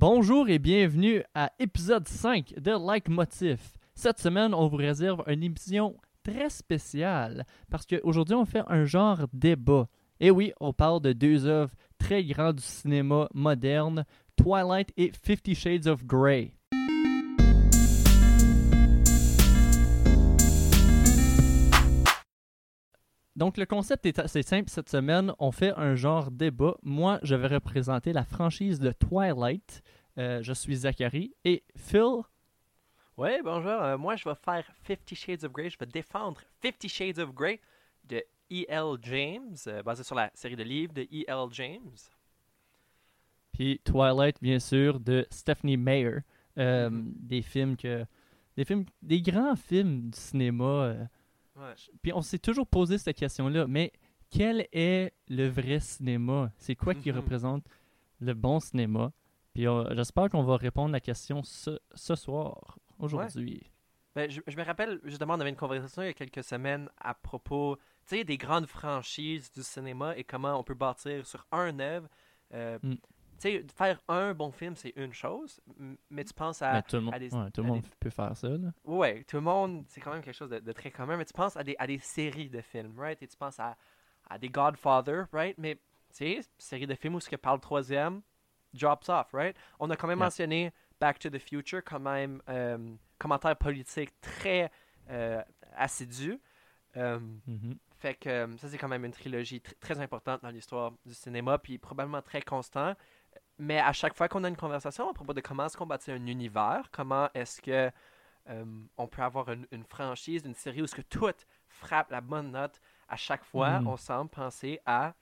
Bonjour et bienvenue à épisode 5 de Like Motif. Cette semaine, on vous réserve une émission très spéciale parce qu'aujourd'hui, on fait un genre débat. Et oui, on parle de deux œuvres très grandes du cinéma moderne, Twilight et Fifty Shades of Grey. Donc le concept est assez simple cette semaine. On fait un genre débat. Moi, je vais représenter la franchise de Twilight. Euh, je suis Zachary. Et Phil, Oui, bonjour. Euh, moi, je vais faire Fifty Shades of Grey. Je vais défendre Fifty Shades of Grey de E.L. James, euh, basé sur la série de livres de E.L. James. puis Twilight, bien sûr, de Stephanie Meyer. Euh, Mhm. Des films que. Des films. Des grands films du cinéma. Ouais. Puis on s'est toujours posé cette question-là, mais quel est le vrai cinéma? C'est quoi qui Mhm. représente le bon cinéma? Puis euh, j'espère qu'on va répondre à la question ce, ce soir, aujourd'hui. Ben, je, je me rappelle, justement, on avait une conversation il y a quelques semaines à propos des grandes franchises du cinéma et comment on peut bâtir sur un œuvre. Euh, Mm. Tu sais, faire un bon film, c'est une chose, mais tu penses à. Mais tout le monde, des- ouais, tout le monde des- peut faire ça. Là. Ouais, tout le monde, c'est quand même quelque chose de, de très commun, mais tu penses à des, à des séries de films, right? Et tu penses à, à des Godfather, right? Mais, tu sais, série de films où ce que parle troisième drops off, right? On a quand même Yeah. mentionné Back to the Future, quand même, euh, commentaire politique très euh, assidu. Euh, Mhm. fait que ça, c'est quand même une trilogie tr- très importante dans l'histoire du cinéma, puis probablement très constant. Mais à chaque fois qu'on a une conversation à propos de comment est-ce qu'on bâtit un univers, comment est-ce que euh, on peut avoir une, une franchise, une série où ce que tout frappe la bonne note, à chaque fois, Mhm. on semble penser à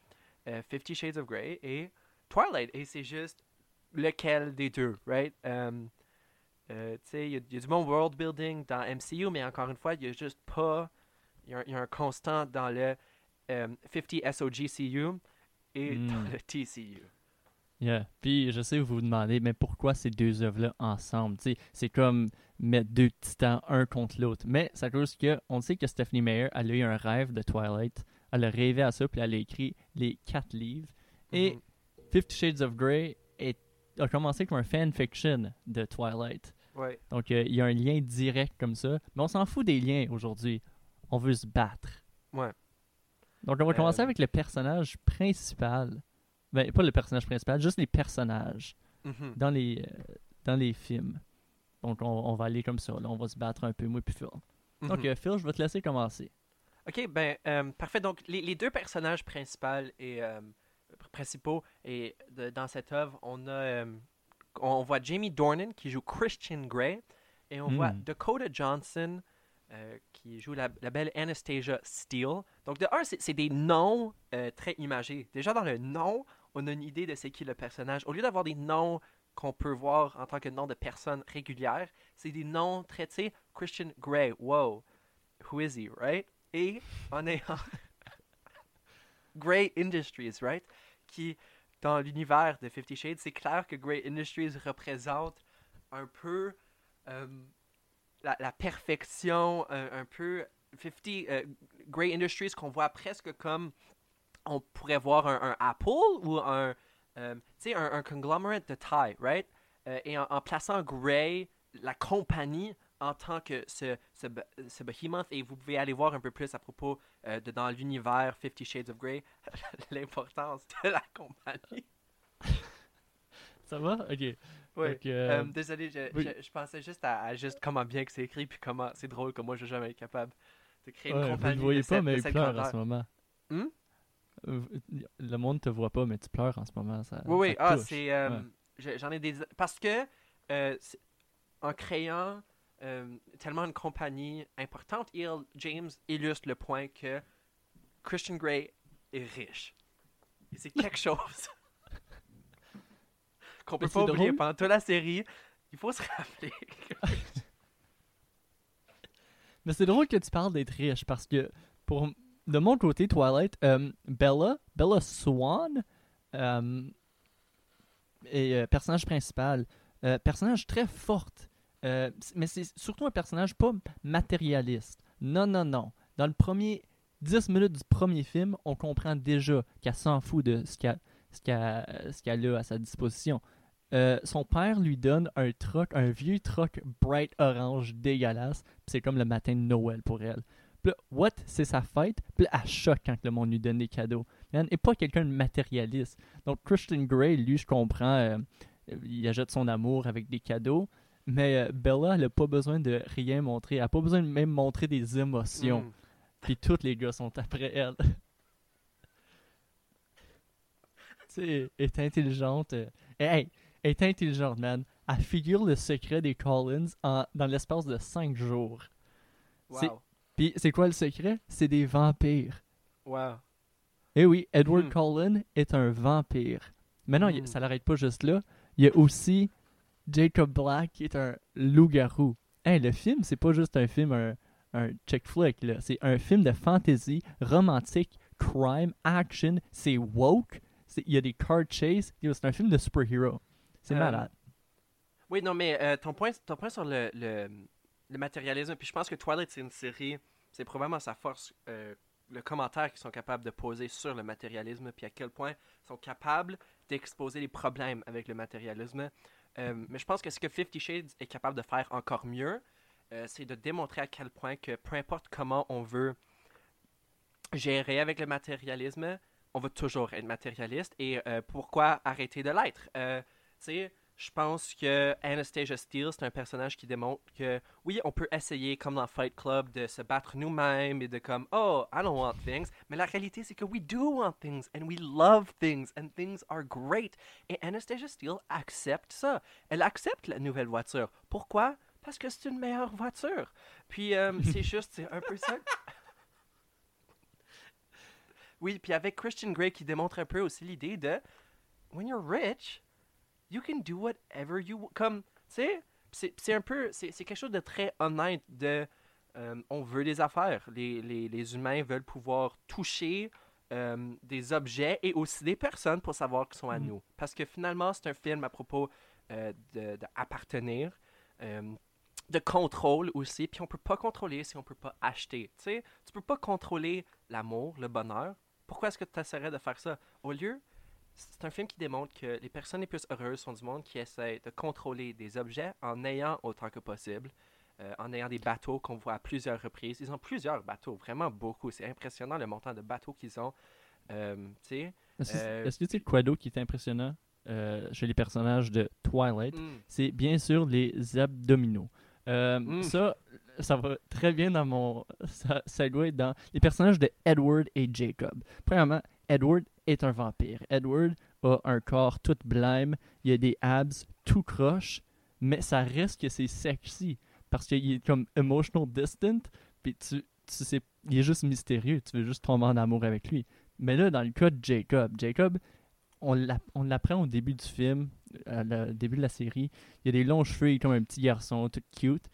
euh, Fifty Shades of Grey et Twilight. Et c'est juste lequel des deux, right? Euh, euh, tu sais, il y, a- y du bon world building dans MCU, mais encore une fois, il n'y a juste pas. Il y, a un- il y a un constant dans le euh, 50 SOGCU et dans Mm. le TCU. Yeah. Puis je sais, vous vous demandez, mais pourquoi ces deux œuvres-là ensemble? C'est comme mettre deux titans un contre l'autre. Mais c'est à cause que on sait que Stephanie Meyer, elle a eu un rêve de Twilight. Elle a rêvé à ça, puis elle a écrit les quatre livres. Et Mhm. Fifty Shades of Grey est- a commencé comme un fanfiction de Twilight. Ouais. Donc euh, il y a un lien direct comme ça. Mais on s'en fout des liens aujourd'hui. On veut se battre. Ouais. Donc on va commencer Euh, avec le personnage principal. Ben, pas le personnage principal, juste les personnages Mhm. dans les, euh, dans les films. Donc, on, on va aller comme ça. Là, on va se battre un peu, moi puis Phil. Donc, Mhm. euh, Phil, je vais te laisser commencer. Ok, ben, euh, parfait. Donc, les, les deux personnages principaux et, principaux et de- dans cette œuvre, on a, on voit Jamie Dornan qui joue Christian Grey et on voit Mm. Dakota Johnson euh, qui joue la, la belle Anastasia Steele. Donc, de un, c'est c'est des noms euh, très imagés. Déjà, dans le nom, on a une idée de c'est qui le personnage. Au lieu d'avoir des noms qu'on peut voir en tant que nom de personnes régulières, c'est des noms sais, Christian Grey, wow, who is he, right? Et on est en Grey Industries, right? Qui, dans l'univers de Fifty Shades, c'est clair que Grey Industries représente un peu euh, la, perfection, un, un peu 50 euh, Grey Industries qu'on voit presque comme on pourrait voir un, un Apple ou un, euh, un, un conglomerate de taille, right? Euh, et en, en plaçant Grey, la compagnie, en tant que ce, ce, ce behemoth, et vous pouvez aller voir un peu plus à propos euh, de dans l'univers Fifty Shades of Grey, l'importance de la compagnie. Ça va? Ok. Oui. Donc, euh, Euh, désolé, je, oui. je- je pensais juste à, à juste comment bien que c'est écrit, puis comment c'est drôle que moi je vais jamais être capable de créer ouais, une vous compagnie. ne voyez de pas, cette- mais il pleure en ce moment. Hmm? Le monde te voit pas, mais tu pleures en ce moment. Ça, Oui, oui, ça ah, c'est. euh, Ouais. J'en ai des. Parce que, euh, en créant euh, tellement une compagnie importante, il, James illustre le point que Christian Grey est riche. Et c'est quelque chose qu'on peut Mais pas oublier drôle. pendant toute la série. Il faut se rappeler. que- Mais c'est drôle que tu parles d'être riche parce que pour de mon côté, Twilight, euh, Bella, Bella Swan, euh, est euh, personnage principal, euh, personnage très forte, euh, mais c'est surtout un personnage pas matérialiste. Non, non, non. Dans le premier 10 minutes du premier film, on comprend déjà qu'elle s'en fout de ce qu'elle qu'elle a à sa disposition. euh, son père lui donne un truck, un vieux truck bright orange dégueulasse. C'est comme le matin de Noël pour elle. Puis là, what? C'est sa fête? Puis là, elle choque quand le monde lui donne des cadeaux. Elle n'est pas quelqu'un de matérialiste. Donc Christian Grey, lui, je comprends, euh, il ajoute son amour avec des cadeaux. Mais euh, Bella, elle n'a pas besoin de rien montrer. Elle n'a pas besoin de même montrer des émotions. Mm. Puis tous les gars sont après elle. tu sais, elle est intelligente. euh, Hey, elle est intelligente, man. Elle figure le secret des Collins en, dans l'espace de 5 jours. Wow. Puis c'est quoi le secret? C'est des vampires. Wow. Eh oui, Edward Hmm. Cullen est un vampire. Mais non, il- Hmm. ça l'arrête pas juste là. Il y a aussi Jacob Black qui est un loup-garou. Hey, le film, c'est pas juste un film, un, un chick flick, là. C'est un film de fantasy, romantique, crime, action. C'est woke. Il y a des car chase. C'est un film de super-héros. C'est Euh, malade. Oui, non, mais euh, ton, point, ton point sur le, le, le matérialisme, puis je pense que Twilight, c'est une série, c'est probablement sa force, euh, le commentaire qu'ils sont capables de poser sur le matérialisme, puis à quel point ils sont capables d'exposer les problèmes avec le matérialisme. Euh, mais je pense que ce que Fifty Shades est capable de faire encore mieux, euh, c'est de démontrer à quel point que peu importe comment on veut gérer avec le matérialisme, on va toujours être matérialiste. Et pourquoi arrêter de l'être? Tu je pense que Anastasia Steele, c'est un personnage qui démontre que oui, on peut essayer, comme dans Fight Club, de se battre nous-mêmes et de comme, oh, I don't want things. Mais la réalité, c'est que we do want things and we love things and things are great. Et Anastasia Steele accepte ça. Elle accepte la nouvelle voiture. Pourquoi? Parce que c'est une meilleure voiture. Puis euh, c'est juste, c'est un peu ça. Oui, puis avec Christian Grey qui démontre un peu aussi l'idée de when you're rich, you can do whatever you wa- comme tu sais c'est un peu c'est quelque chose de très honnête de euh, on veut des affaires. Les, les, les humains veulent pouvoir toucher euh, des objets et aussi des personnes pour savoir qu'ils sont à Mhm. nous. Parce que finalement c'est un film à propos euh, de, de appartenir euh, de contrôle aussi. Puis on peut pas contrôler si on peut pas acheter. Tu sais tu peux pas contrôler l'amour le bonheur. Pourquoi est-ce que tu essaierais de faire ça? Au lieu c'est un film qui démontre que les personnes les plus heureuses sont du monde qui essaient de contrôler des objets en ayant autant que possible, euh, en ayant des bateaux qu'on voit à plusieurs reprises. Ils ont plusieurs bateaux, vraiment beaucoup. C'est impressionnant le montant de bateaux qu'ils ont. Euh, sais, Est-ce que- euh, est-ce que sais quoi d'autre qui est impressionnant euh, chez les personnages de Twilight? mm, c'est bien sûr les abdominaux. Euh, Mm. Ça, ça va très bien dans mon. Ça, ça doit être dans les personnages de Edward et Jacob. Premièrement, Edward est un vampire. Edward a un corps tout blême, il a des abs tout croche, mais ça reste que c'est sexy parce qu'il est comme emotional distant, puis tu, tu sais, il est juste mystérieux, tu veux juste tomber en amour avec lui. Mais là, dans le cas de Jacob, Jacob, on l'app- on l'apprend au début du film, à le début de la série, il a des longs cheveux, il est comme un petit garçon, tout cute.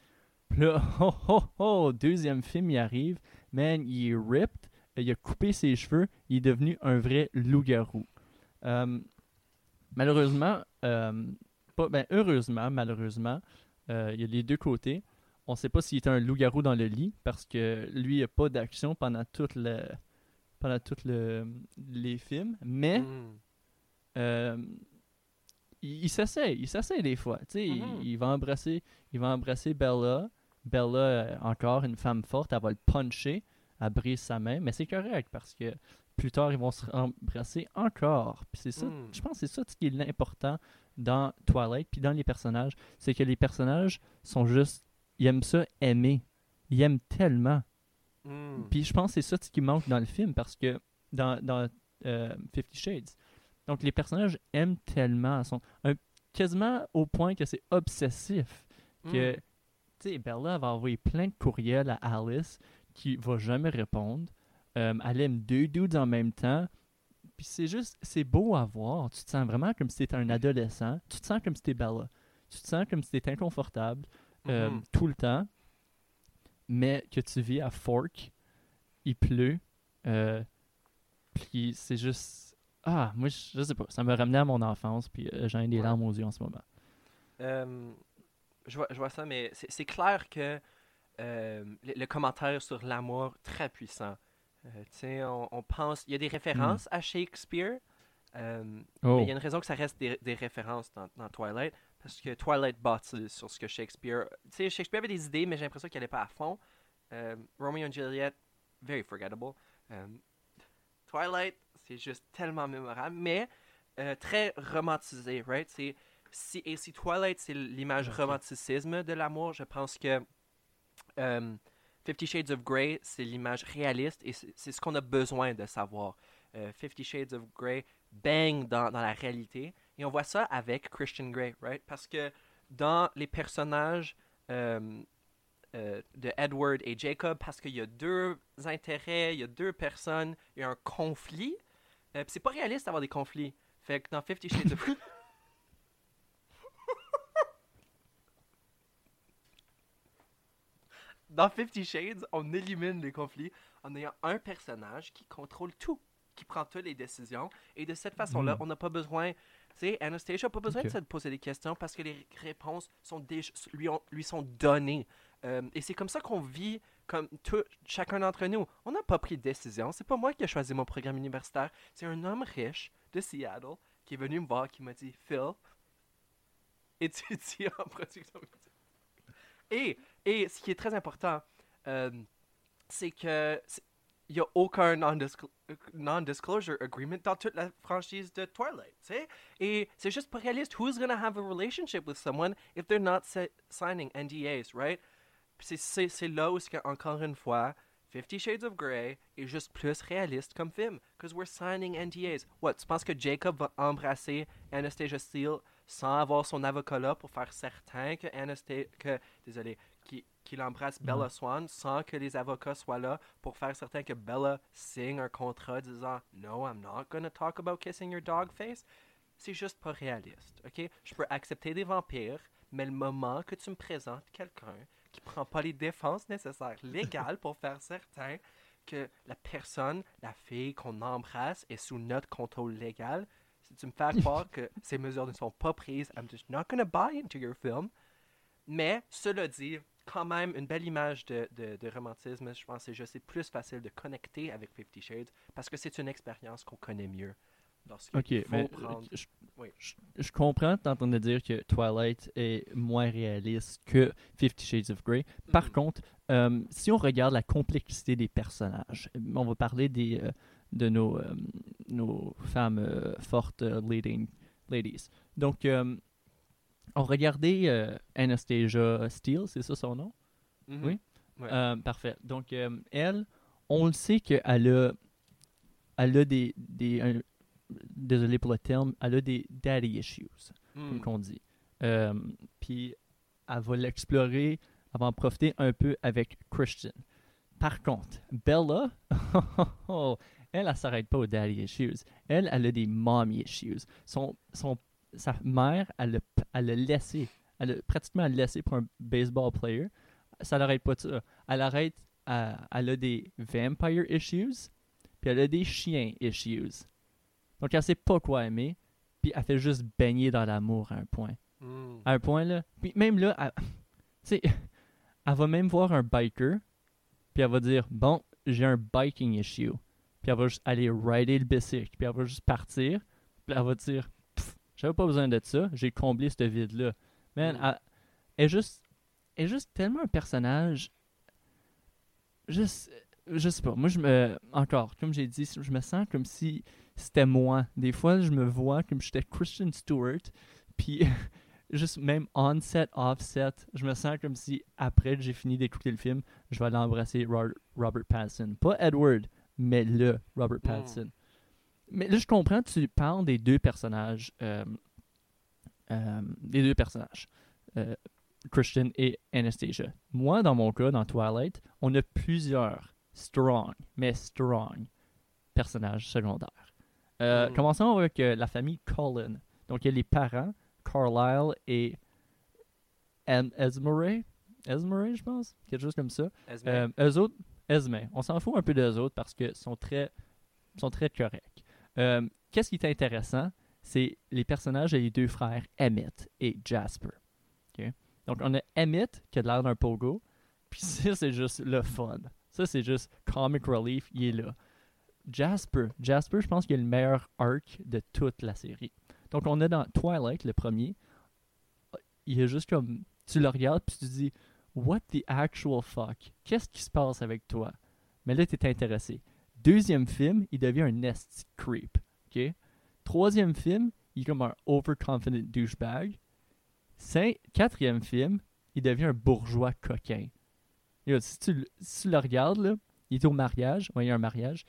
Puis là, oh oh oh, deuxième film, il arrive, man, il est ripped, il a coupé ses cheveux, il est devenu un vrai loup-garou. Euh, malheureusement, euh, pas, ben, heureusement, malheureusement, euh, il y a les deux côtés. On sait pas s'il était un loup-garou dans le lit, parce que lui, il n'a pas d'action pendant tout le pendant tout le, les films, mais mm, euh, il, il s'essaye, il s'essaye des fois. Sais, il- il, va embrasser, il va embrasser Bella. Bella, encore une femme forte, elle va le puncher, elle brise sa main, mais c'est correct parce que plus tard ils vont se embrasser encore. Puis c'est ça, Mm. je pense que c'est ça ce qui est l'important dans Twilight, puis dans les personnages, c'est que les personnages sont juste, ils aiment ça aimer, ils aiment tellement. mm. Puis je pense que c'est ça ce qui manque dans le film parce que dans, dans euh, Fifty Shades. Donc les personnages aiment tellement, sont un- quasiment au point que c'est obsessif que Mm. tu sais Bella va envoyer plein de courriels à Alice qui va jamais répondre. Euh, elle aime deux dudes en même temps. Puis c'est juste, c'est beau à voir. Tu te sens vraiment comme si t'étais un adolescent. Tu te sens comme si t'es Bella. Tu te sens comme si t'étais inconfortable euh, Mhm. tout le temps, mais que tu vis à Fork, il pleut, euh, puis c'est juste... Ah, moi, je, je sais pas, ça me ramenait à mon enfance, puis j'ai des larmes aux yeux en ce moment. Je, vois, je vois ça, mais c'est clair que euh, le, le commentaire sur l'amour, très puissant. Euh, on, on pense, il y a des références à Shakespeare, Euh, Oh. Mais il y a une raison que ça reste des, des références dans, dans Twilight, parce que Twilight bâtit sur ce que Shakespeare... Tu sais, Shakespeare avait des idées, mais j'ai l'impression qu'il n'allait pas à fond. Euh, Romeo and Juliet, very forgettable. Twilight, c'est juste tellement mémorable, mais très romantisé, right? C'est, si, et si Twilight, c'est l'image romanticisme de l'amour, je pense que euh, Fifty Shades of Grey, c'est l'image réaliste et c'est ce qu'on a besoin de savoir. Euh, Fifty Shades of Grey baigne dans, la réalité et on voit ça avec Christian Grey, right? Parce que dans les personnages euh, euh, de Edward et Jacob, parce qu'il y a deux intérêts, il y a deux personnes, il y a un conflit. C'est pas réaliste d'avoir des conflits. Fait que dans Fifty Shades of Dans Fifty Shades, on élimine les conflits en ayant un personnage qui contrôle tout, qui prend toutes les décisions. Et de cette façon-là, Mm. on n'a pas besoin. Tu sais, Anastasia n'a pas besoin de se poser des questions parce que les réponses sont déjà, lui, ont- lui sont données. Euh, et c'est comme ça qu'on vit, comme tout, chacun d'entre nous. On n'a pas pris de décision. C'est pas moi qui ai choisi mon programme universitaire. C'est un homme riche de Seattle qui est venu me voir, qui m'a dit Phil, étudie en production. Et, et ce qui est très important, euh, c'est que il n'y a aucun non-disclo- non-disclosure agreement dans toute la franchise de Twilight? Et c'est juste pas réaliste. Who's gonna have a relationship with someone if they're not si- signing NDAs, right? C'est- là où, encore une fois, Fifty Shades of Grey est juste plus réaliste comme film. Because we're signing NDAs. What, tu penses que Jacob va embrasser Anastasia Steele sans avoir son avocat là pour faire certain que Anastasia... que, désolé, qu'il embrasse Bella Swan sans que les avocats soient là pour faire certain que Bella signe un contrat disant « No, I'm not gonna talk about kissing your dog face », c'est juste pas réaliste, ok? Je peux accepter des vampires, mais le moment que tu me présentes quelqu'un qui prend pas les défenses nécessaires légales pour faire certain que la personne, la fille qu'on embrasse est sous notre contrôle légal, si tu me fais croire que ces mesures ne sont pas prises, I'm just not gonna buy into your film. Mais, cela dit, quand même, une belle image de, de, de romantisme, je pense que c'est plus facile de connecter avec Fifty Shades parce que c'est une expérience qu'on connaît mieux. Ok, mais prendre... je, Oui. je, je comprends t'entendre dire que Twilight est moins réaliste que Fifty Shades of Grey. Par Mhm. contre, euh, si on regarde la complexité des personnages, on va parler des, euh, de nos, euh, nos femmes fortes leading ladies. Donc, on regardait euh, Anastasia Steele, c'est ça son nom? Mhm. oui? Ouais. Euh, parfait. Donc, euh, elle, on le sait qu'elle a, elle a des, des un- désolé pour le terme, elle a des daddy issues, comme Mm. qu'on dit. Euh, Puis, elle va l'explorer, elle va en profiter un peu avec Christian. Par contre, Bella, elle, elle s'arrête pas aux daddy issues. Elle, elle a des mommy issues. Son, son, sa mère, elle l'a laissé, elle a pratiquement laissé pour un baseball player. Ça l'arrête pas de ça. Elle arrête, elle a des vampire issues, puis elle a des chiens issues. Donc elle sait pas quoi aimer, puis elle fait juste baigner dans l'amour à un point. Mm. À un point là, puis même là, elle, tu sais, elle va même voir un biker, puis elle va dire bon, j'ai un biking issue, puis elle va juste aller rider le bicycle, puis elle va juste partir, puis elle va dire j'avais pas besoin de ça, j'ai comblé ce vide là. Man, Mm. elle, elle est juste, elle est juste tellement un personnage, juste, je sais pas, moi je me, encore, comme j'ai dit, je me sens comme si c'était moi. Des fois, je me vois comme j'étais Christian Stewart, puis juste même on-set, off-set, je me sens comme si après que j'ai fini d'écouter le film, je vais aller embrasser Ro- Robert Pattinson. Pas Edward, mais le Robert Mm. Mais là, je comprends, tu parles des deux personnages. euh, euh, deux personnages. euh, Christian et Anastasia. Moi, dans mon cas, dans Twilight, on a plusieurs strong, mais strong personnages secondaires. Mm. Commençons avec euh, la famille Cullen. Donc, il y a les parents, Carlisle et Em- Esmeralda. Esmeralda, je pense. Quelque chose comme ça. Esme. Euh, eux autres, Esme, on s'en fout un peu d'eux autres parce que sont très, sont très corrects. Euh, Qu'est-ce qui est intéressant, c'est les personnages et les deux frères Emmett et Jasper. Donc, on a Emmett qui a l'air d'un pogo, puis ça, c'est juste le fun. Ça, c'est juste comic relief, il est là. Jasper. Jasper, je pense qu'il est le meilleur arc de toute la série. Donc, on est dans Twilight, le premier. Il est juste comme. Tu le regardes, puis tu te dis, What the actual fuck? Qu'est-ce qui se passe avec toi? Mais là, tu es intéressé. Deuxième film, il devient un nest creep. Troisième film, il est comme un overconfident douchebag. Quatrième film, il devient un bourgeois coquin. Si, tu, le- regardes, il est au mariage, il y a un mariage,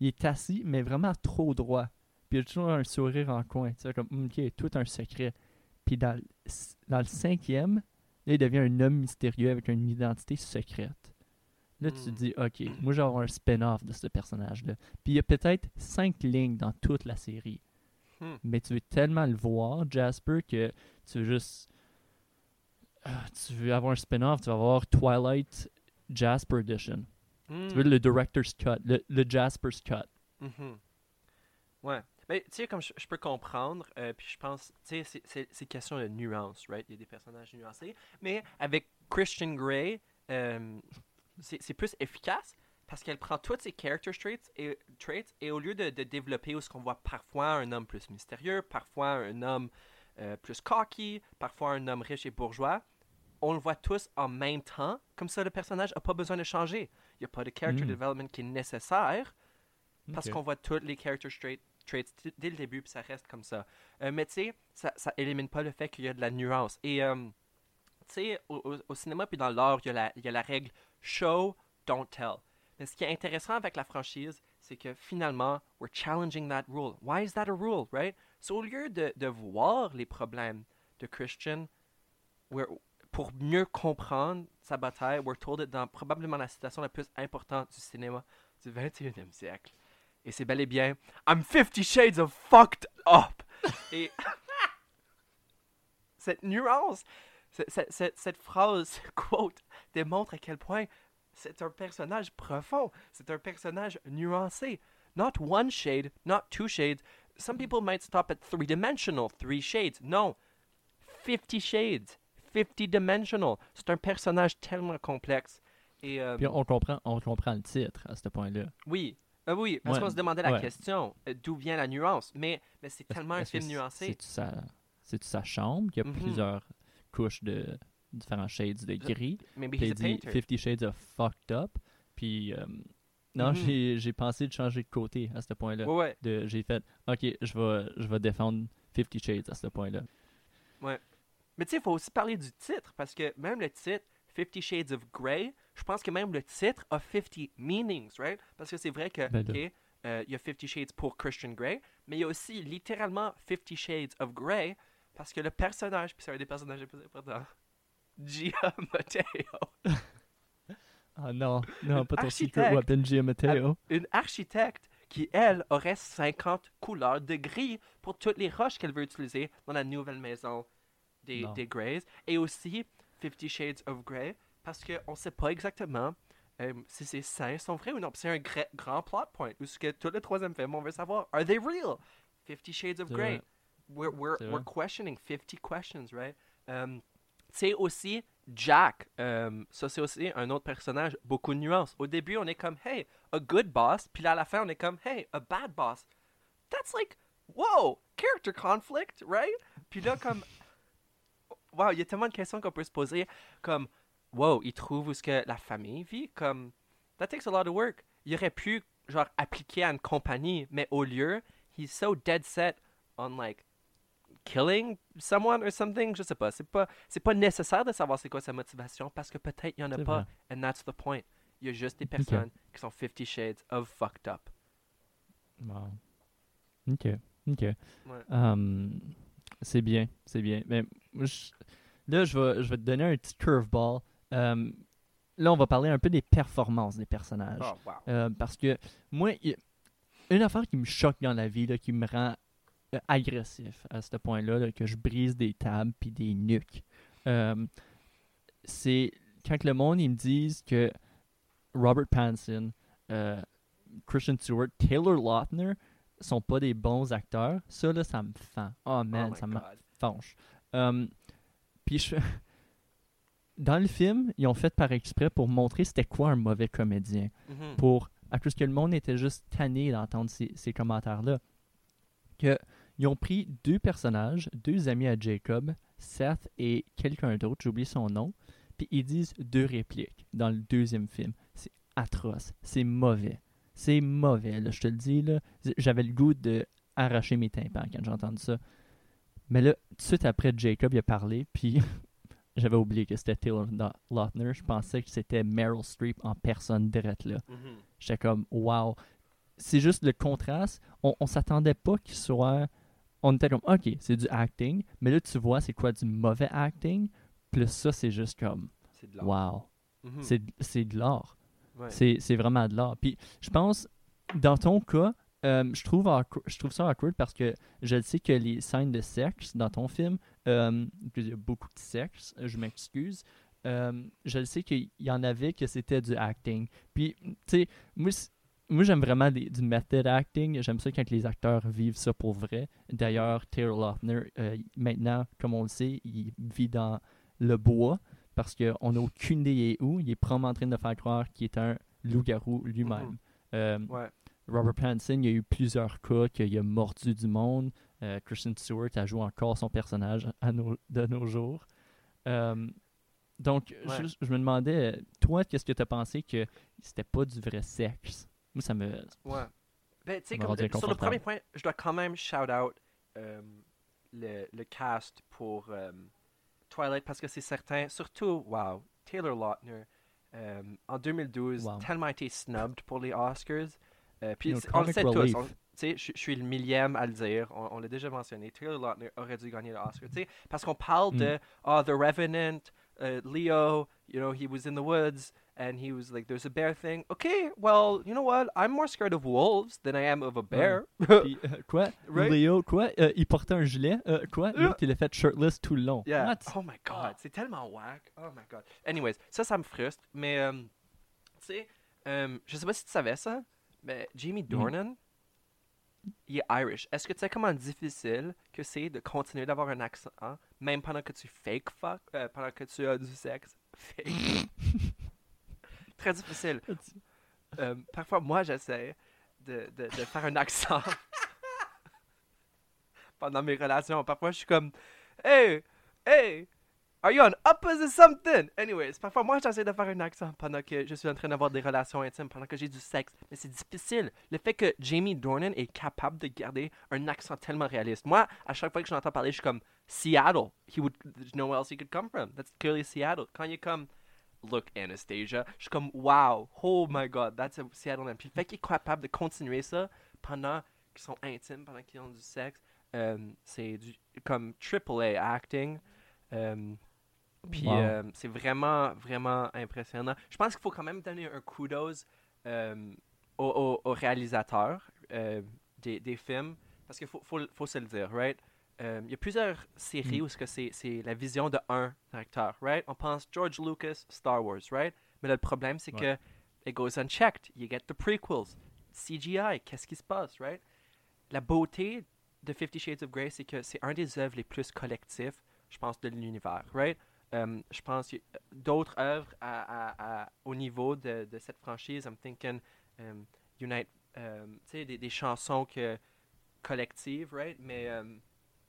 il est assis, mais vraiment trop droit. Il a toujours un sourire en coin. Tu sais, comme, ok, tout un secret. Puis dans, le- cinquième, il devient un homme mystérieux avec une identité secrète. Là, tu te Hmm. dis, ok, moi, j'ai un spin-off de ce personnage-là. Puis il y a peut-être cinq lignes dans toute la série. Hmm. Mais tu veux tellement le voir, Jasper, que tu veux juste. Ah, tu veux avoir un spin-off, tu vas avoir Twilight Jasper Edition. Hmm. Tu veux le Director's Cut, le, le Jasper's Cut. Mhm. Ouais. Mais tu sais, comme je, je peux comprendre, euh, puis je pense, tu sais, c'est question de nuance, right? Il y a des personnages nuancés. Mais avec Christian Grey, euh, c'est plus efficace parce qu'elle prend tous ses character traits et, traits, et au lieu de, de développer où ce qu'on voit parfois un homme plus mystérieux, parfois un homme euh, plus cocky, parfois un homme riche et bourgeois, on le voit tous en même temps. Comme ça, le personnage n'a pas besoin de changer. Il n'y a pas de character Mm. development qui est nécessaire parce qu'on voit tous les character traits, traits dès le début, puis ça reste comme ça. Euh, mais tu sais, ça, ça élimine pas le fait qu'il y a de la nuance. Et euh, tu sais, au, au- au cinéma puis dans l'art, il y, y a la règle show, don't tell. Mais ce qui est intéressant avec la franchise, c'est que finalement, we're challenging that rule. Why is that a rule, right? So, au lieu de, de voir les problèmes de Christian, we're- pour mieux comprendre sa bataille, we're told it dans probablement la citation la plus importante du cinéma du 21e siècle. Et c'est bel et bien I'm 50 shades of fucked up. Et cette nuance, cette, cette- cette- phrase, quote, démontre à quel point c'est un personnage profond, c'est un personnage nuancé. Not one shade, not two shades. Some people might stop at three dimensional, three shades. Non, 50 shades, 50 dimensional. C'est un personnage tellement complexe. Et euh, Puis on comprend, on comprend le titre à ce point-là. oui, euh, oui, parce Ouais, qu'on se demandait la ouais. question, euh, d'où vient la nuance. Mais, mais c'est tellement un film nuancé. C'est-tu sa, sa chambre? Qui a Mhm. plusieurs couches de différents shades de gris? Maybe Puis he's il a dit painter. Fifty Shades of Fucked Up. Puis euh, non, Mhm. j'ai, j'ai pensé de changer de côté à ce point-là. Ouais, ouais. J'ai fait OK, je vais, je vais défendre Fifty Shades à ce point-là. Mais tu sais, il faut aussi parler du titre, parce que même le titre, Fifty Shades of Grey, je pense que même le titre a 50 meanings, right? Parce que c'est vrai que, Ben euh, il y a Fifty Shades pour Christian Grey, mais il y a aussi littéralement Fifty Shades of Grey, parce que le personnage, puis c'est un des personnages les plus importants, Gia Mateo, Ah non, non, pas ton secret weapon, Gia Matteo. une architecte qui, elle, aurait 50 couleurs de gris pour toutes les roches qu'elle veut utiliser dans la nouvelle maison des, Non. des Greys. Et aussi Fifty Shades of Grey, parce qu'on ne sait pas exactement euh, si ces seins sont vrais ou non. C'est un gra- grand plot point, où ce que tout le troisième film, on veut savoir, are they real? Fifty Shades of Grey. We're, we're, we're questioning 50 questions, right? Um, c'est aussi Jack. Um, ça, c'est aussi un autre personnage, beaucoup de nuances. Au début, on est comme, hey, a good boss. Puis là, à la fin, on est comme, hey, a bad boss. That's like, whoa, character conflict, right? Puis là, comme, wow, il y a tellement de questions qu'on peut se poser. Comme, wow, il trouve où ce que la famille vit? Comme, that takes a lot of work. Il aurait pu, genre, appliquer à une compagnie, mais au lieu, he's so dead set on, like, killing someone or something, je sais pas. C'est pas, c'est pas nécessaire de savoir c'est quoi sa motivation parce que peut-être il y en a C'est pas. vrai. And that's the point. Il y a juste des personnes qui sont 50 shades of fucked up. Wow. OK. OK. Ouais. Um, c'est bien, c'est bien. Mais je- là, je vais, je vais te donner un petit curveball. Um, là, on va parler un peu des performances des personnages. Oh, wow. Euh, parce que moi, une affaire qui me choque dans la vie, là, qui me rend agressif à ce point-là, là, que je brise des tables puis des nuques, euh, c'est quand le monde ils me disent que Robert Pattinson, euh, Christian Stewart, Taylor Lautner sont pas des bons acteurs. Ça, là, ça me fend. Oh man, oh my ça me fange. Um, puis je... Dans le film, ils ont fait par exprès pour montrer c'était quoi un mauvais comédien Mhm. pour à cause que le monde était juste tanné d'entendre ces, ces commentaires-là. Que ils ont pris deux personnages, deux amis à Jacob, Seth et quelqu'un d'autre, j'oublie son nom, puis ils disent deux répliques dans le deuxième film. C'est atroce, c'est mauvais. C'est mauvais, là, je te le dis, là. J'avais le goût de arracher mes tympans quand j'ai entendu ça. Mais là, tout de suite après, Jacob il a parlé, puis j'avais oublié que c'était Taylor Lautner. Je pensais que c'était Meryl Streep en personne direct là. Mhm. J'étais comme, wow. C'est juste le contraste. On, on s'attendait pas qu'il soit. On était comme, ok, c'est du acting. Mais là, tu vois, c'est quoi du mauvais acting? Plus ça, c'est juste comme, de wow. Mhm. C'est c'est de l'art. Ouais. C'est c'est vraiment de l'art. Puis je pense, dans ton cas, euh, je, trouve je trouve ça awkward parce que je sais que les scènes de sexe dans ton film, euh, il y a beaucoup de sexe, je m'excuse. euh, je le sais qu'il y en avait que c'était du acting. Puis, tu sais, moi, moi j'aime vraiment des- du method acting. J'aime ça quand les acteurs vivent ça pour vrai. D'ailleurs, Taylor Lautner, euh, maintenant, comme on le sait, il vit dans le bois parce qu'on n'a aucune idée où. Il est probablement en train de faire croire qu'il est un loup-garou lui-même. Mhm. Euh, Ouais. Robert Pattinson, il y a eu plusieurs cas qu'il a mordu du monde. Euh, Kristen Stewart a joué encore son personnage à nos- de nos jours. Euh, donc, Ouais. je, je me demandais, toi, qu'est-ce que tu as pensé que c'était pas du vrai sexe? Moi, ça me... Ouais. Ben, tu sais, comme sur le premier point, je dois quand même shout out euh, le, le cast pour euh, Twilight parce que c'est certain, surtout, wow, Taylor Lautner, euh, en 2012, Wow. tellement été snubbed pour les Oscars. Puis on le sait relief. tous. on- tu sais, je, suis le millième à le dire. On, on l'a déjà mentionné. Taylor Lautner aurait dû gagner l'Oscar. Tu sais, parce qu'on parle Mm. de oh, The Revenant, uh, Leo, you know, he was in the woods and he was like, there's a bear thing. Okay, well, you know what? I'm more scared of wolves than I am of a bear. Puis, euh, quoi? Right? Léo, quoi? Euh, il portait un gilet? Euh, quoi? L'autre, il a fait shirtless tout le long. Yeah. What? Oh my god, c'est tellement whack. Oh my god. Anyways, ça, ça me frustre. Mais, euh, tu sais, je sais pas si tu savais ça, mais Jamie Dornan, il est Irish. Est-ce que tu sais comment difficile que c'est de continuer d'avoir un accent, hein, même pendant que tu fake fuck, pendant que tu as du sexe? Fake. Très difficile. Euh, parfois, moi, j'essaie de, de, de faire un accent pendant mes relations. Parfois, je suis comme, hey, hey, are you on opposite something? Anyways, parfois, moi, j'essaie de faire un accent pendant que je suis en train d'avoir des relations intimes, pendant que j'ai du sexe. Mais c'est difficile. Le fait que Jamie Dornan est capable de garder un accent tellement réaliste. Moi, à chaque fois que je l'entends parler, je suis comme, Seattle. He would, there's nowhere else he could come from. That's clearly Seattle. Quand il est comme, look, Anastasia, je suis comme, wow, oh my god, that's a Seattle. Puis le fait qu'il est capable de continuer ça pendant qu'ils sont intimes, pendant qu'ils ont du sexe, euh, c'est du, comme AAA acting. Euh, puis Wow. euh, c'est vraiment, vraiment impressionnant. Je pense qu'il faut quand même donner un kudos euh, au, au, au réalisateur euh, des, des films, parce qu'il faut, faut, faut se le dire, right? Euh, Il y a plusieurs séries Mm. où c'est la vision de un directeur, right? On pense George Lucas, Star Wars, right? Mais là, le problème, c'est Ouais. que it goes unchecked. You get the prequels, CGI, qu'est-ce qui se passe, right? La beauté de Fifty Shades of Grey, c'est que c'est un des œuvres les plus collectifs, je pense, de l'univers, right? Um, je pense d'autres œuvres à, à- à- au niveau de, de cette franchise. I'm thinking um, Unite, um, tu sais, des, des chansons que, collectives, right? Mais um,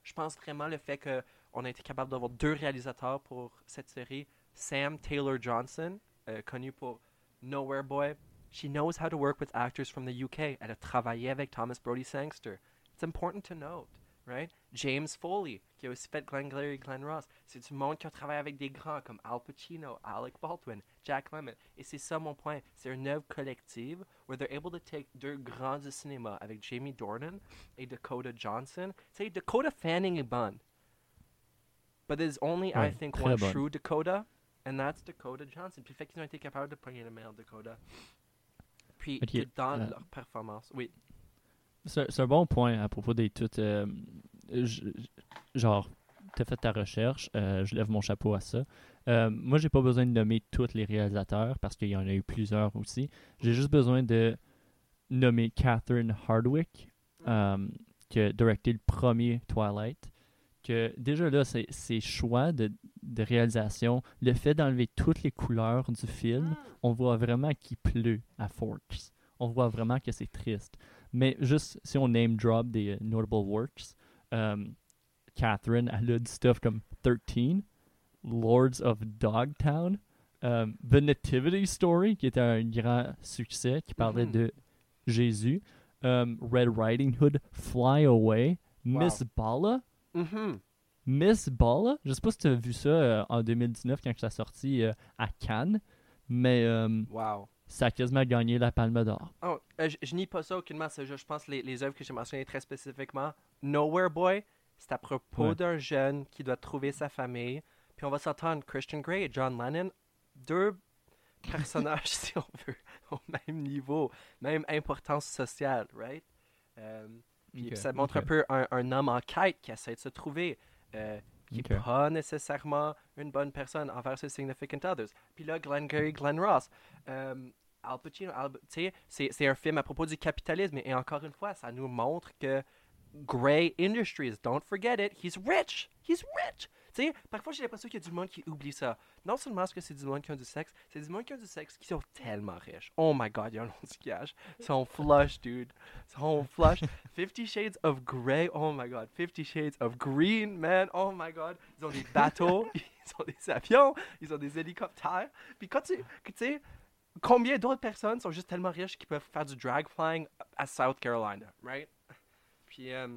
je pense vraiment le fait qu'on a été capable d'avoir deux réalisateurs pour cette série. Sam Taylor Johnson, euh, connu pour Nowhere Boy. She knows how to work with actors from the UK. Elle a travaillé avec Thomas Brody Sangster. It's important to note, right? James Foley, qui a aussi fait Glengarry et Glen Ross. C'est du monde qui a travaillé avec des grands comme Al Pacino, Alec Baldwin, Jack Lemmon. Et c'est ça mon point. C'est une œuvre collective where they're able to take deux grands du cinéma avec Jamie Dornan et Dakota Johnson. Sais, Dakota Fanning est bonne. But there's only, I Ouais, think, très one bonne. true Dakota, and that's Dakota Johnson. Puis fait qu'ils ont été capables de prendre le meilleur Dakota. Puis Ok, que dans euh, leur performance, oui. C'est un bon point à propos des toutes. euh, je- genre, tu as fait ta recherche, euh, je lève mon chapeau à ça. Euh, moi, j'ai pas besoin de nommer tous les réalisateurs parce qu'il y en a eu plusieurs aussi. J'ai juste besoin de nommer Catherine Hardwick, euh, qui a directé le premier Twilight. Que déjà là, ses choix de, de réalisation, le fait d'enlever toutes les couleurs du film, on voit vraiment qu'il pleut à Forks. on voit vraiment que c'est triste. Mais juste si on name drop des euh, notable works, euh, Catherine, elle a du stuff comme 13, Lords of Dogtown, euh, The Nativity Story, qui était un grand succès, qui parlait Mhm. de Jésus, euh, Red Riding Hood, Fly Away, Wow. Miss Bala. Mhm. Miss Bala, je sais pas si tu as vu ça euh, en 2019 quand ça sorti euh, à Cannes, mais euh, Wow. Ça a quasiment gagné la Palme d'Or. Oh, euh, je, je nie pas ça aucunement. C'est juste, je pense, les, les œuvres que j'ai mentionnées très spécifiquement. Nowhere Boy, c'est à propos Ouais. d'un jeune qui doit trouver sa famille. Puis on va s'entendre, Christian Grey et John Lennon, deux personnages, si on veut, au même niveau, même importance sociale, right? Euh, puis ça montre un peu un, un homme en quête qui essaie de se trouver, euh, qui n'est pas nécessairement une bonne personne envers ses significant others. Puis là, Glenn Gary, Glenn Ross, Al Pacino, Al- tu sais, c'est un film à propos du capitalisme. Et encore une fois, ça nous montre que Grey Industries, don't forget it, he's rich, he's rich. Tu sais, parfois j'ai l'impression qu'il y a du monde qui oublie ça. Non seulement est-ce que c'est du monde qui ont du sexe, c'est du monde qui ont du sexe qui sont tellement riches. Oh my god, ils ont du cash. Ils sont flush, dude. Ils sont flush. Fifty Shades of Grey, oh my god. Fifty Shades of Green, man, oh my god. Ils ont des bateaux, ils ont des avions, ils ont des hélicoptères. Puis quand tu, tu sais, combien d'autres personnes sont juste tellement riches qu'ils peuvent faire du drag flying à South Carolina, right? Puis, euh,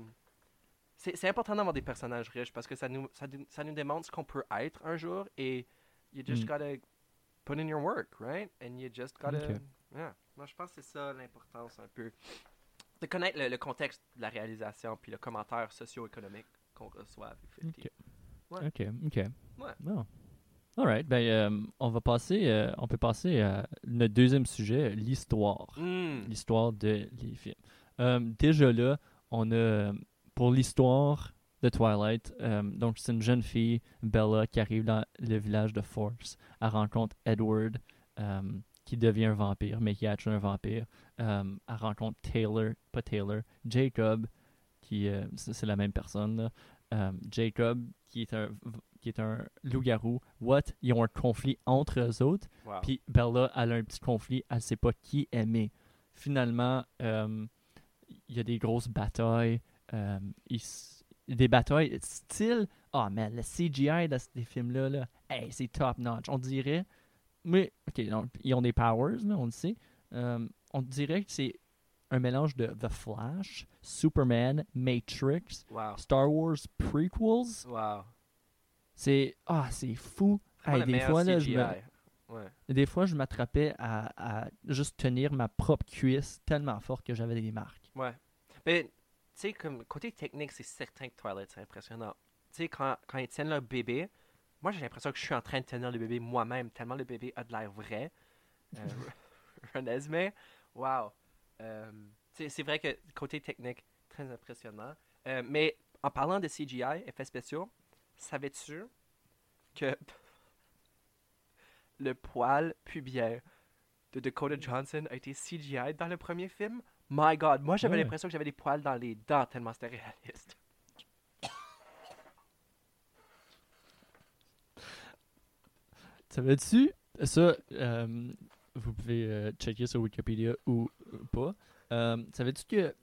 c'est important d'avoir des personnages riches parce que ça nous, ça, ça nous démontre ce qu'on peut être un jour et you just Mm. gotta put in your work, right? And you just gotta. Ok. Yeah. Moi, je pense que c'est ça l'importance un peu. De connaître le, le contexte de la réalisation puis le commentaire socio-économique qu'on reçoit avec 50. Ok. Ouais. Ok, ok. Ouais. Bon. Alright, ben euh, on va passer, euh, on peut passer à notre deuxième sujet, l'histoire. Mm. L'histoire de les films. Euh, déjà là, on a pour l'histoire de Twilight, donc c'est une jeune fille, Bella, qui arrive dans le village de Forks. Elle rencontre Edward, qui devient un vampire, mais qui est actually un vampire. Elle rencontre Taylor, pas Taylor, Jacob, qui c'est la même personne. là. Jacob, qui est un qui est un loup-garou. What? Ils ont un conflit entre eux autres. Wow. Puis Bella, elle a un petit conflit, elle sait pas qui aimer. Finalement, euh, il y a des grosses batailles. euh, des batailles style. Oh man, le CGI de ces films-là, là, hey, c'est top notch. On dirait. Mais, ok, donc, ils ont des powers, là, on le sait. Euh, on dirait que c'est un mélange de The Flash, Superman, Matrix, Wow. Star Wars prequels. Wow. C'est. Ah, c'est fou. Hey, des fois, là, je me- Ouais. des fois, je m'attrapais à, à juste tenir ma propre cuisse tellement fort que j'avais des marques. Ouais. Mais, tu sais, comme côté technique, c'est certain que Twilight, c'est impressionnant. Tu sais, quand, quand ils tiennent leur bébé, moi j'ai l'impression que je suis en train de tenir le bébé moi-même, tellement le bébé a de l'air vrai. Euh, wow. Euh, c'est vrai que côté technique, très impressionnant. Euh, mais en parlant de CGI, effets spéciaux, savais-tu que le poil pubien de Dakota Johnson a été CGI dans le premier film? My God, moi j'avais Ouais. l'impression que j'avais des poils dans les dents tellement c'était réaliste. Savais-tu? Ça, euh, vous pouvez euh, checker sur Wikipédia ou euh, pas. Euh, Savais-tu que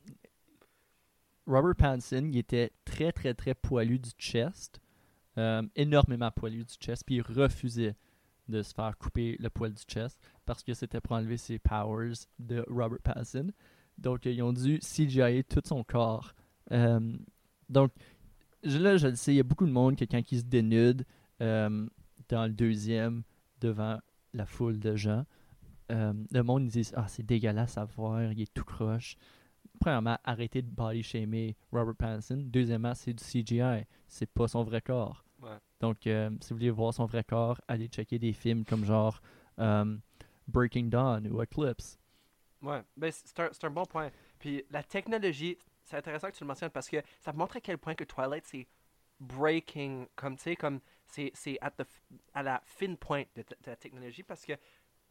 Robert Pattinson, il était très, très, très poilu du chest? Euh, énormément poilu du chest. Puis il refusait de se faire couper le poil du chest parce que c'était pour enlever ses powers de Robert Pattinson. Donc, euh, ils ont dû CGI tout son corps. Euh, donc, là, je le sais, il y a beaucoup de monde que quand ils se dénudent euh, dans le deuxième devant la foule de gens, le monde ils disent Ah, c'est dégueulasse à voir, il est tout croche. Premièrement, arrêtez de body shamer Robert Pattinson. Deuxièmement, c'est du CGI, c'est pas son vrai corps. Ouais. Donc, euh, si vous voulez voir son vrai corps, allez checker des films comme genre euh, Breaking Dawn ou Eclipse. Ouais, ben c'est un, bon point. Puis la technologie, c'est intéressant que tu le mentionnes parce que ça montre à quel point que Twilight c'est breaking, comme tu sais, comme c'est à la fine pointe de, de la technologie parce que,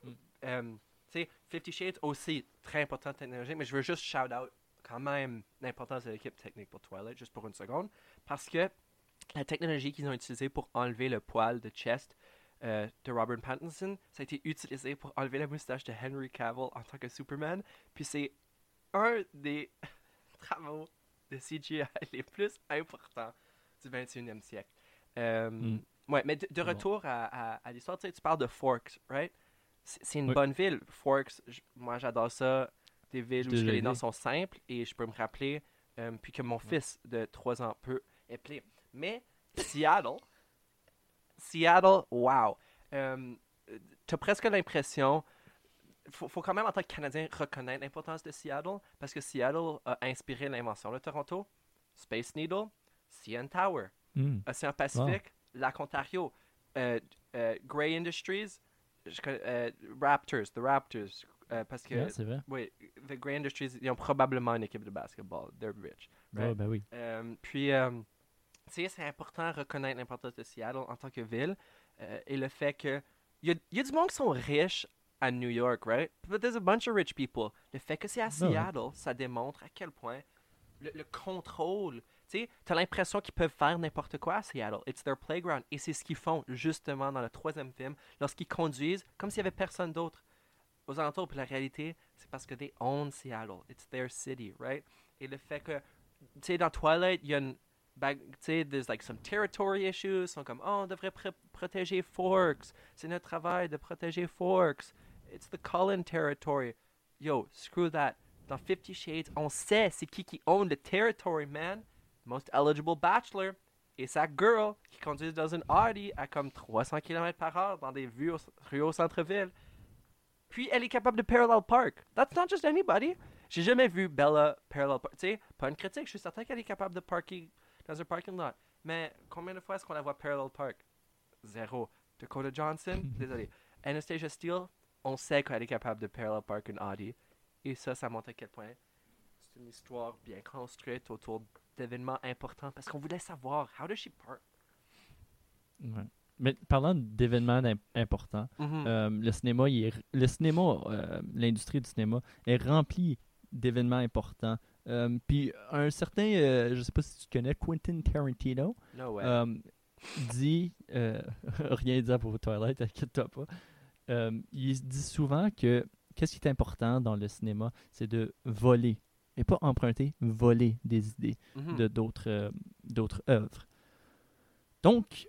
Mm. euh, tu sais, Fifty Shades aussi très important technologie, mais je veux juste shout out quand même l'importance de l'équipe technique pour Twilight juste pour une seconde parce que la technologie qu'ils ont utilisée pour enlever le poil de chest euh, de Robert Pattinson, ça a été utilisé pour enlever la moustache de Henry Cavill en tant que Superman. Puis c'est un des travaux de CGI les plus importants du 21e siècle. Euh, Mm. Ouais, mais de, de C'est bon. retour à, à, à l'histoire, tu sais, tu parles de Forks, right? C'est une Oui. bonne ville. Forks, moi j'adore ça. Des villes où les noms sont simples et je peux me rappeler, euh, puis que mon fils de 3 ans peut appeler. Mais Seattle, Seattle, wow. Euh, T'as presque l'impression, faut, faut quand même en tant que Canadien reconnaître l'importance de Seattle parce que Seattle a inspiré l'invention de Toronto, Space Needle, CN Tower, Hmm. Océan Pacifique, Lac Ontario, euh, euh, Grey Industries, je euh, Raptors, The Raptors, euh, parce que, Ouais, c'est vrai. oui, The Grey Industries, ils ont probablement une équipe de basketball, they're rich. Right? ben oui. Euh, puis, euh, tu sais, c'est important de reconnaître l'importance de Seattle en tant que ville et le fait que il y a, il y a du monde qui sont riches à New York, right? But there's a bunch of rich people. Le fait que c'est à Ben. Seattle, ça démontre à quel point le, le contrôle, tu sais, t'as l'impression qu'ils peuvent faire n'importe quoi à Seattle. It's their playground. Et c'est ce qu'ils font justement dans le troisième film lorsqu'ils conduisent comme s'il y avait personne d'autre aux alentours. Puis la réalité, c'est parce que they own Seattle. It's their city, right? Et le fait que, tu sais, dans Twilight, il y a une. Tu sais, there's like some territory issues. Ils sont comme, oh, on devrait pr- protéger Forks. C'est notre travail de protéger Forks. It's the Cullen territory. Yo, screw that. Dans Fifty Shades, on sait c'est qui qui own the territory, man. Most eligible bachelor. Et sa girl qui conduit dans une Audi à comme 300 km par heure dans des rues au centre-ville. Puis elle est capable de parallel park. That's not just anybody. J'ai jamais vu Bella parallel park. Tu sais, pas une critique, je suis certain qu'elle est capable de parker dans un parking lot. Mais combien de fois est-ce qu'on la voit parallel park? Zéro. Dakota Johnson, désolé. Anastasia Steele, on sait qu'elle est capable de parallel park une Audi. Et ça, ça montre à quel point c'est une histoire bien construite autour d'événements importants parce qu'on voulait savoir how does she park? Ouais. Mais parlant d'événements importants, Mhm. euh, le cinéma, il est- le cinéma, euh, l'industrie du cinéma est remplie d'événements importants. Euh, Puis un certain, je sais pas si tu connais Quentin Tarantino, no way. dit, rien dire pour Twilight, inquiète-toi pas. Il dit souvent que qu'est-ce qui est important dans le cinéma, c'est de voler et pas emprunter, voler des idées Mhm. de d'autres d'autres œuvres. Donc,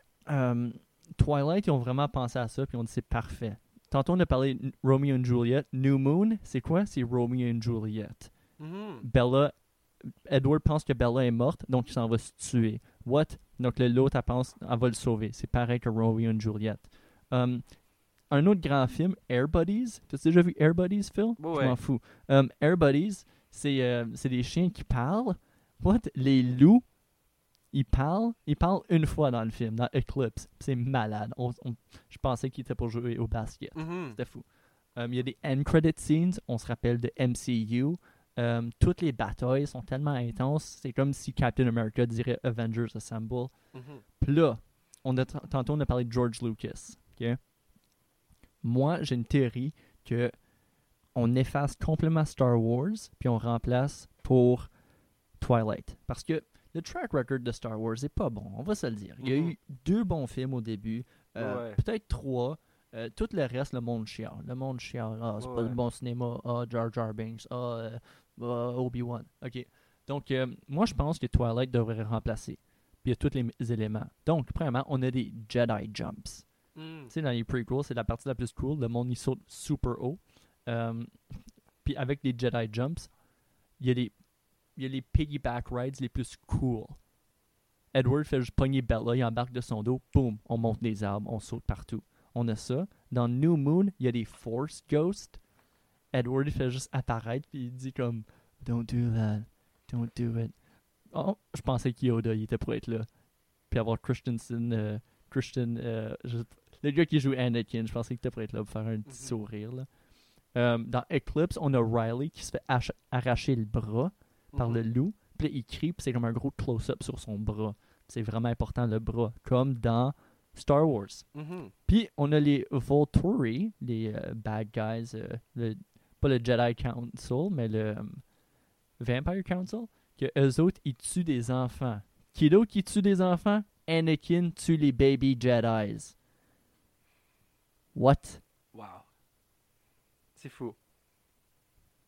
Twilight, ils ont vraiment pensé à ça, puis on dit c'est parfait. Tantôt, on a parlé de Romeo and Juliet. New Moon, c'est quoi? C'est Romeo and Juliet. Mhm. Bella, Edward pense que Bella est morte, donc il s'en va se tuer. What? Donc le- l'autre, elle pense, elle va le sauver. C'est pareil que Romeo and Juliet. Um, un autre grand film, Air Buddies. Tu as déjà vu Air Buddies, Phil? Ouais, Je m'en fous. Um, Air Buddies, c'est euh, c'est des chiens qui parlent. What? Les loups, ils parlent. Ils parlent une fois dans le film, dans Eclipse. C'est malade. On- on- je pensais qu'ils étaient pour jouer au basket. Mhm. C'était fou. Um, Il y a des end credit scenes, on se rappelle de MCU. Um, toutes les batailles sont tellement intenses, c'est comme si Captain America dirait Avengers Assemble. Mhm. Puis là, on a, tantôt on a parlé de George Lucas. Moi, j'ai une théorie que on efface complètement Star Wars, puis on remplace pour Twilight. Parce que le track record de Star Wars est pas bon, on va se le dire. Il y a Mhm. eu deux bons films au début, euh, Ouais. peut-être trois. Euh, tout le reste, le monde chiale. Le monde chiale. Ah, c'est pas du bon cinéma. Ah, Jar Jar Binks. Ah, euh, ah, Obi-Wan. OK. Donc, euh, moi, je pense que Twilight devrait remplacer. Puis il y a tous les éléments. Donc, premièrement, on a des Jedi Jumps. Mhm. Tu sais, dans les prequels, c'est la partie la plus cool. Le monde, il saute super haut. Puis avec les Jedi Jumps, il y a des il y a les piggyback rides les plus cool. Edward fait juste pogner Bella, il embarque de son dos, boum, on monte des arbres, on saute partout. On a ça. Dans New Moon, il y a des Force Ghosts. Edward il fait juste apparaître puis il dit comme Don't do that, don't do it. Oh, je pensais qu'Yoda il était pour être là. Puis avoir Christensen, euh, Christian, euh, le gars qui joue Anakin, je pensais qu'il était pour être là pour faire un petit Mhm. sourire. Là. Euh, dans Eclipse, on a Riley qui se fait ach- arracher le bras par Mhm. le loup. Puis là, il crie, puis c'est comme un gros close-up sur son bras. C'est vraiment important, le bras, comme dans Star Wars. Mhm. Puis on a les Volturi, les euh, bad guys, euh, le- pas le Jedi Council, mais le euh, Vampire Council, que eux autres, ils tuent des enfants. Qui d'autre qui tue des enfants? Anakin tue les baby Jedis. What? Wow. C'est fou.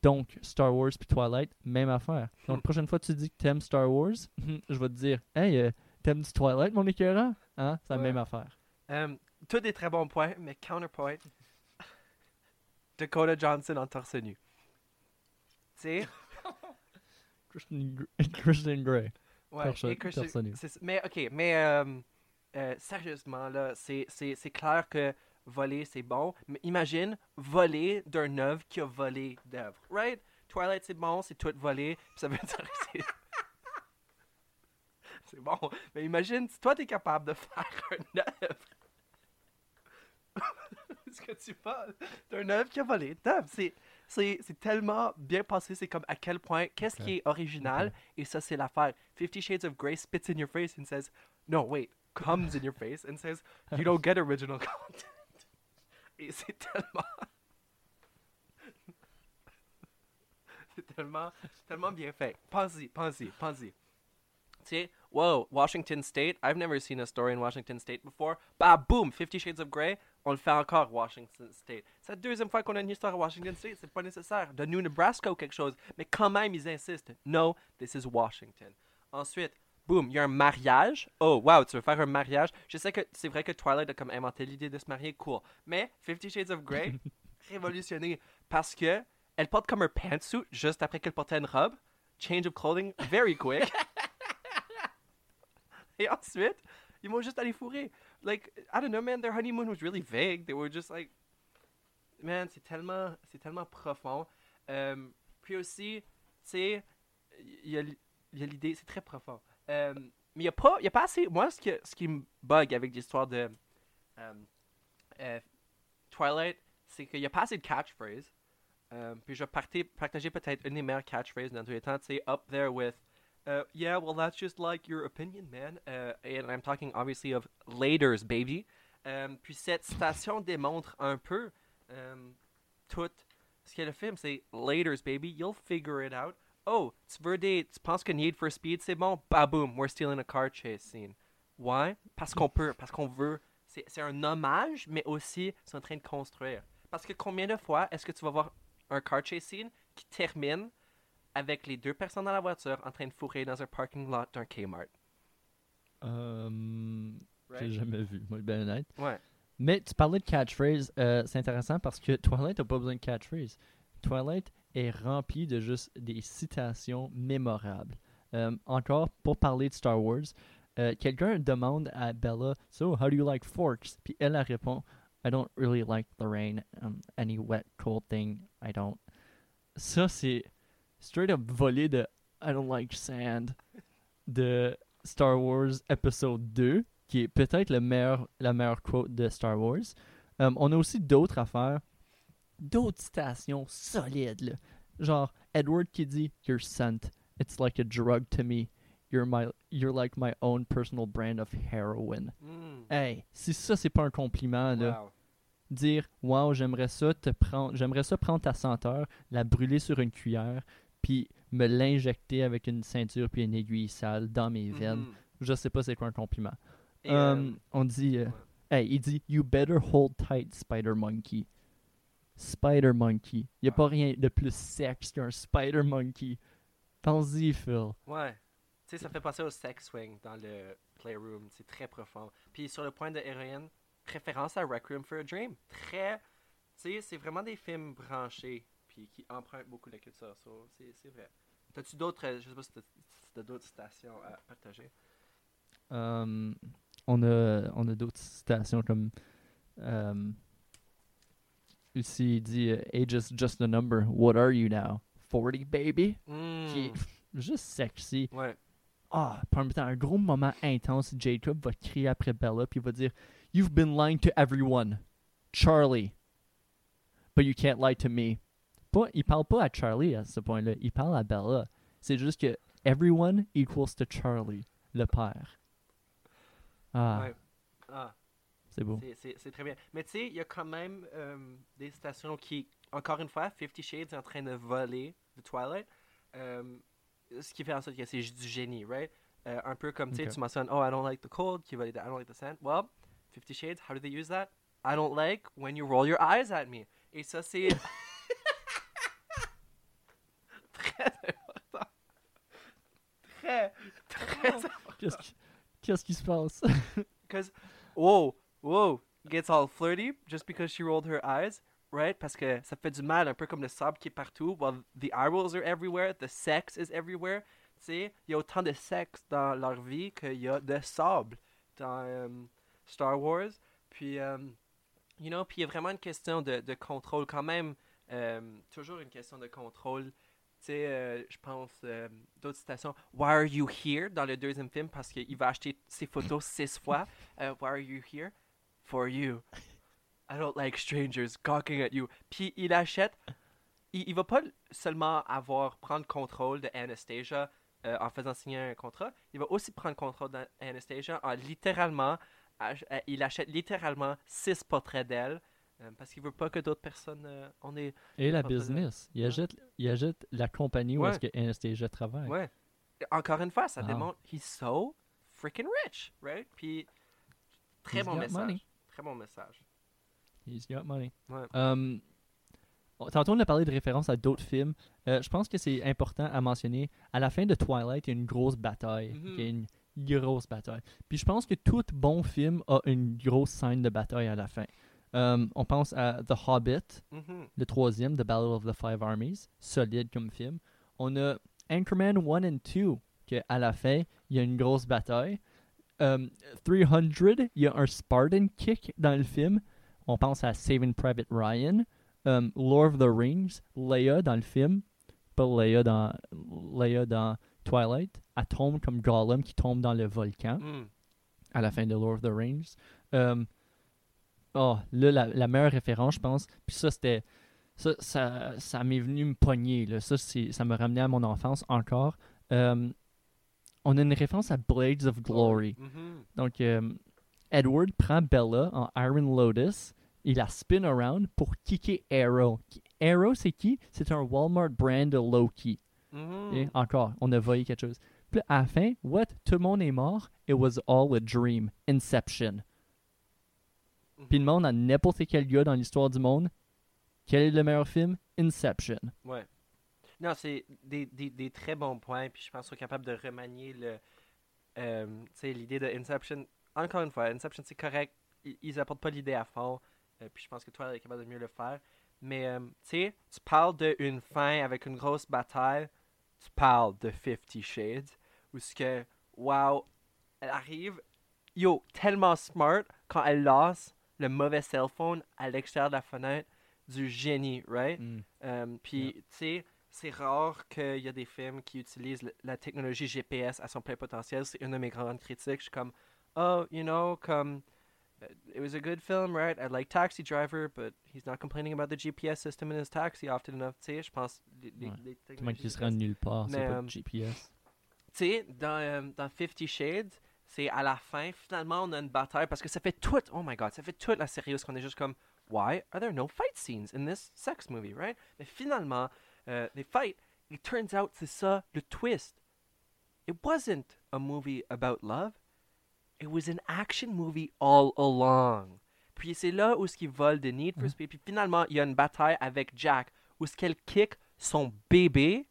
Donc, Star Wars puis Twilight, même affaire. Donc, Hmm. la prochaine fois que tu dis que t'aimes Star Wars, je vais te dire Hey, euh, t'aimes du Twilight, mon écœurant Hein? C'est la Ouais. même affaire. Euh, tous des très bons points, mais counterpoint. Dakota Johnson en torse nu. Tu sais, Christian, Christian Grey. ouais, Torse- et Christian- torse nu. Mais ok, mais euh, euh, sérieusement, là, c'est clair que voler, c'est bon. Mais imagine voler d'un œuvre qui a volé d'œuvre, right? Twilight, c'est bon, c'est tout volé. Ça veut dire que c'est. C'est bon. Mais imagine, si toi, t'es capable de faire un œuvre. Est-ce que tu parles? D'un œuvre qui a volé d'œuvre? C'est, c'est, tellement bien passé. C'est comme à quel point, qu'est-ce Ok. qui est original? Ok. Et ça, c'est l'affaire. Fifty Shades of Grey spits in your face and says, no, wait, comes in your face and says, you don't get original content. C'est tellement. c'est tellement, tellement bien fait. Pense-y, pense-y, pense-y. Tu whoa, Washington State, I've never seen a story in Washington State before. Bah, boom, Fifty Shades of Grey, on le fait encore, Washington State. C'est la deuxième fois qu'on a une histoire à Washington State, c'est pas nécessaire. New Nebraska ou quelque chose. Mais quand même, ils insistent. No, this is Washington. Ensuite, boom, il y a un mariage. Oh, wow, tu veux faire un mariage? Je sais que c'est vrai que Twilight a comme inventé l'idée de se marier, cool. Mais Fifty Shades of Grey, révolutionné. Parce que elle porte comme un pantsuit juste après qu'elle portait une robe. Change of clothing, very quick. Et ensuite, ils vont juste aller fourrer. Like, I don't know, man, their honeymoon was really vague. They were just like, man, c'est tellement, c'est tellement profond. Euh, puis aussi, tu sais, il y a, l- il y a l'idée, c'est très profond. Euh, mais il n'y a, pas- a pas assez. Moi, ce, que, ce qui me bug avec l'histoire de euh, euh, Twilight, c'est qu'il n'y a pas assez de catchphrases. Puis je vais partager peut-être une des meilleures catchphrases dans tous les temps. Tu sais, up there with. Uh, yeah, well, that's just like your opinion, man. Uh, and I'm talking obviously of Laters, baby. Puis cette citation démontre un peu um, tout ce qu'est le film. C'est Laters, baby. You'll figure it out. Oh, tu veux des. Tu penses que Need for Speed, c'est bon? Bah, boom, we're stealing a car chase scene. Why? Parce qu'on peut, parce qu'on veut. C'est c'est un hommage, mais aussi, c'est en train de construire. Parce que combien de fois est-ce que tu vas voir un car chase scene qui termine avec les deux personnes dans la voiture en train de fourrer dans un parking lot d'un Kmart? J'ai Right? jamais vu, moi, ben honnête. Ouais. Mais tu parlais de catchphrase, euh, c'est intéressant parce que Twilight n'a pas besoin de catchphrase. Twilight est rempli de juste des citations mémorables. Euh, encore, pour parler de Star Wars, euh, quelqu'un demande à Bella, So, how do you like forks? Puis elle, répond, I don't really like the rain. Um, any wet, cold thing, I don't. Ça, c'est straight up volé de I don't like sand de Star Wars épisode 2 qui est peut-être le meilleur, la meilleure quote de Star Wars. Euh, on a aussi d'autres affaires, d'autres citations solides. là. Genre, Edward qui dit You're scent, it's like a drug to me. You're, my, you're like my own personal brand of heroin. Mm. Hey, si ça, c'est pas un compliment, là, Wow. dire Wow, j'aimerais ça te prendre, j'aimerais ça prendre ta senteur, la brûler sur une cuillère, puis me l'injecter avec une ceinture puis une aiguille sale dans mes veines. Mhm. Je sais pas c'est quoi un compliment. Um, euh, on dit, euh, hey, il dit, you better hold tight, Spider Monkey. Spider Monkey. Y a Ah. pas rien de plus sexe qu'un Spider Monkey. Pense-y, Phil. Ouais. Tu sais, ça fait penser au sex swing dans le Playroom. C'est très profond. Puis sur le point de héroïne, référence à Requiem for a Dream. Très. Tu sais, c'est vraiment des films branchés. Puis qui empruntent beaucoup de la culture. So, c'est vrai. T'as-tu d'autres. euh, Je sais pas si t'as si t'as d'autres citations à partager? Um, on a, on a d'autres citations comme. Um, ici, il dit, Age is just a number. What are you now? 40, baby? Qui est Mm. juste sexy. Ouais. Ah, temps, un gros moment intense, Jacob va crier après Bella, puis il va dire You've been lying to everyone. Charlie. But you can't lie to me. Pas, il parle pas à Charlie à ce point-là, il parle à Bella. C'est juste que everyone equals to Charlie, le père. Ah, Ouais. Ah. C'est beau. C'est- très bien. Mais tu sais, il y a quand même euh, des stations qui, encore une fois, Fifty Shades est en train de voler de Twilight. Euh, ce qui fait en sorte que c'est du génie, right? Euh, un peu comme, tu sais, Ok. tu mentionnes, oh, I don't like the cold, qui va I don't like the sand. Well, Fifty Shades, how do they use that? I don't like when you roll your eyes at me. Et ça, c'est très important. Très, très important. Qu'est-ce qui, qu'est-ce qui se passe? Because, whoa, whoa, gets all flirty just because she rolled her eyes, right? Parce que ça fait du mal, un peu comme le sable qui est partout. While the eye rolls are everywhere, the sex is everywhere. Tu sais, il y a autant de sexe dans leur vie qu'il y a de sable dans euh, Star Wars. Puis, euh, you know, puis il y a vraiment une question de, de contrôle quand même. euh, toujours une question de contrôle. Tu sais, euh, je pense, euh, d'autres citations. Why are you here? Dans le deuxième film parce qu'il va acheter ses photos six fois. Euh, Why are you here? For you. I don't like strangers gawking at you. Puis il achète. Il, il va pas seulement avoir prendre contrôle de Anastasia euh, en faisant signer un contrat. Il va aussi prendre contrôle d'Anastasia en littéralement. ach- euh, il achète littéralement six portraits d'elle. euh, parce qu'il veut pas que d'autres personnes. on est. Et la business. Il achète, il achète la compagnie où est-ce que Anastasia travaille. Ouais. Encore une fois, ça Wow. démontre he's so freaking rich, right? Puis très He's bon message. money. Très bon message. He's got money. Ouais. Um, tantôt, on a parlé de références à d'autres films. Euh, je pense que c'est important à mentionner. À la fin de Twilight, il y a une grosse bataille. Il y a une grosse bataille. Puis je pense que tout bon film a une grosse scène de bataille à la fin. Um, on pense à The Hobbit, Mhm. le troisième, The Battle of the Five Armies, solide comme film. On a Anchorman 1 and 2, que à la fin, il y a une grosse bataille. Um, 300, il y a un Spartan kick dans le film. On pense à Saving Private Ryan. Um, Lord of the Rings, Leia dans le film. Pas Leia dans, Leia dans Twilight. Elle tombe comme Gollum qui tombe dans le volcan Mm. à la fin de Lord of the Rings. Um, oh, là, la, la meilleure référence, je pense. Puis ça, c'était. Ça, ça, ça m'est venu me pogner. Là. Ça, ça me ramenait à mon enfance encore. Um, on a une référence à Blades of Glory. Mhm. Donc, um, Edward prend Bella en Iron Lotus. Il la spin around pour kicker Arrow. Arrow, c'est qui? C'est un Walmart brand de Loki. Mhm. Et encore, on a voyé quelque chose. Puis à la fin, what? Tout le monde est mort? It was all a dream. Inception. Mhm. Puis le monde, à n'importe quel gars dans l'histoire du monde, quel est le meilleur film? Inception. Ouais. Non, c'est des, des, des très bons points. Puis je pense qu'on est capable de remanier le, euh, tu l'idée de Inception. Encore une fois, Inception, c'est correct. Ils, ils apportent pas l'idée à fond. Euh, puis je pense que toi, est capable de mieux le faire. Mais, euh, tu sais, tu parles d'une fin avec une grosse bataille. Tu parles de Fifty Shades. Où ce que, wow, elle arrive, yo, tellement smart quand elle lance le mauvais cell phone à l'extérieur de la fenêtre. Du génie, right? Euh, Puis, Yeah. tu sais, c'est rare qu'il y a des films qui utilisent la technologie GPS à son plein potentiel. C'est une de mes grandes critiques. Je suis comme, oh, you know, comme, uh, it was a good film, right? I like Taxi Driver, but he's not complaining about the GPS system in his taxi often enough. Tu sais, je pense, les, les, Ouais. les technologies se rend nulle part, c'est pas euh, de GPS. tu sais, dans, euh, dans Fifty Shades, c'est à la fin, finalement, on a une bataille parce que ça fait toute, oh my god, ça fait toute la série où on est juste comme, why are there no fight scenes in this sex movie, right? Mais finalement, euh, les fights, it turns out c'est ça le twist. It wasn't a movie about love, it was an action movie all along. Puis c'est là où ce qui vole de Need for Mhm. Speed. Puis finalement, il y a une bataille avec Jack où ce qu'elle kick son bébé.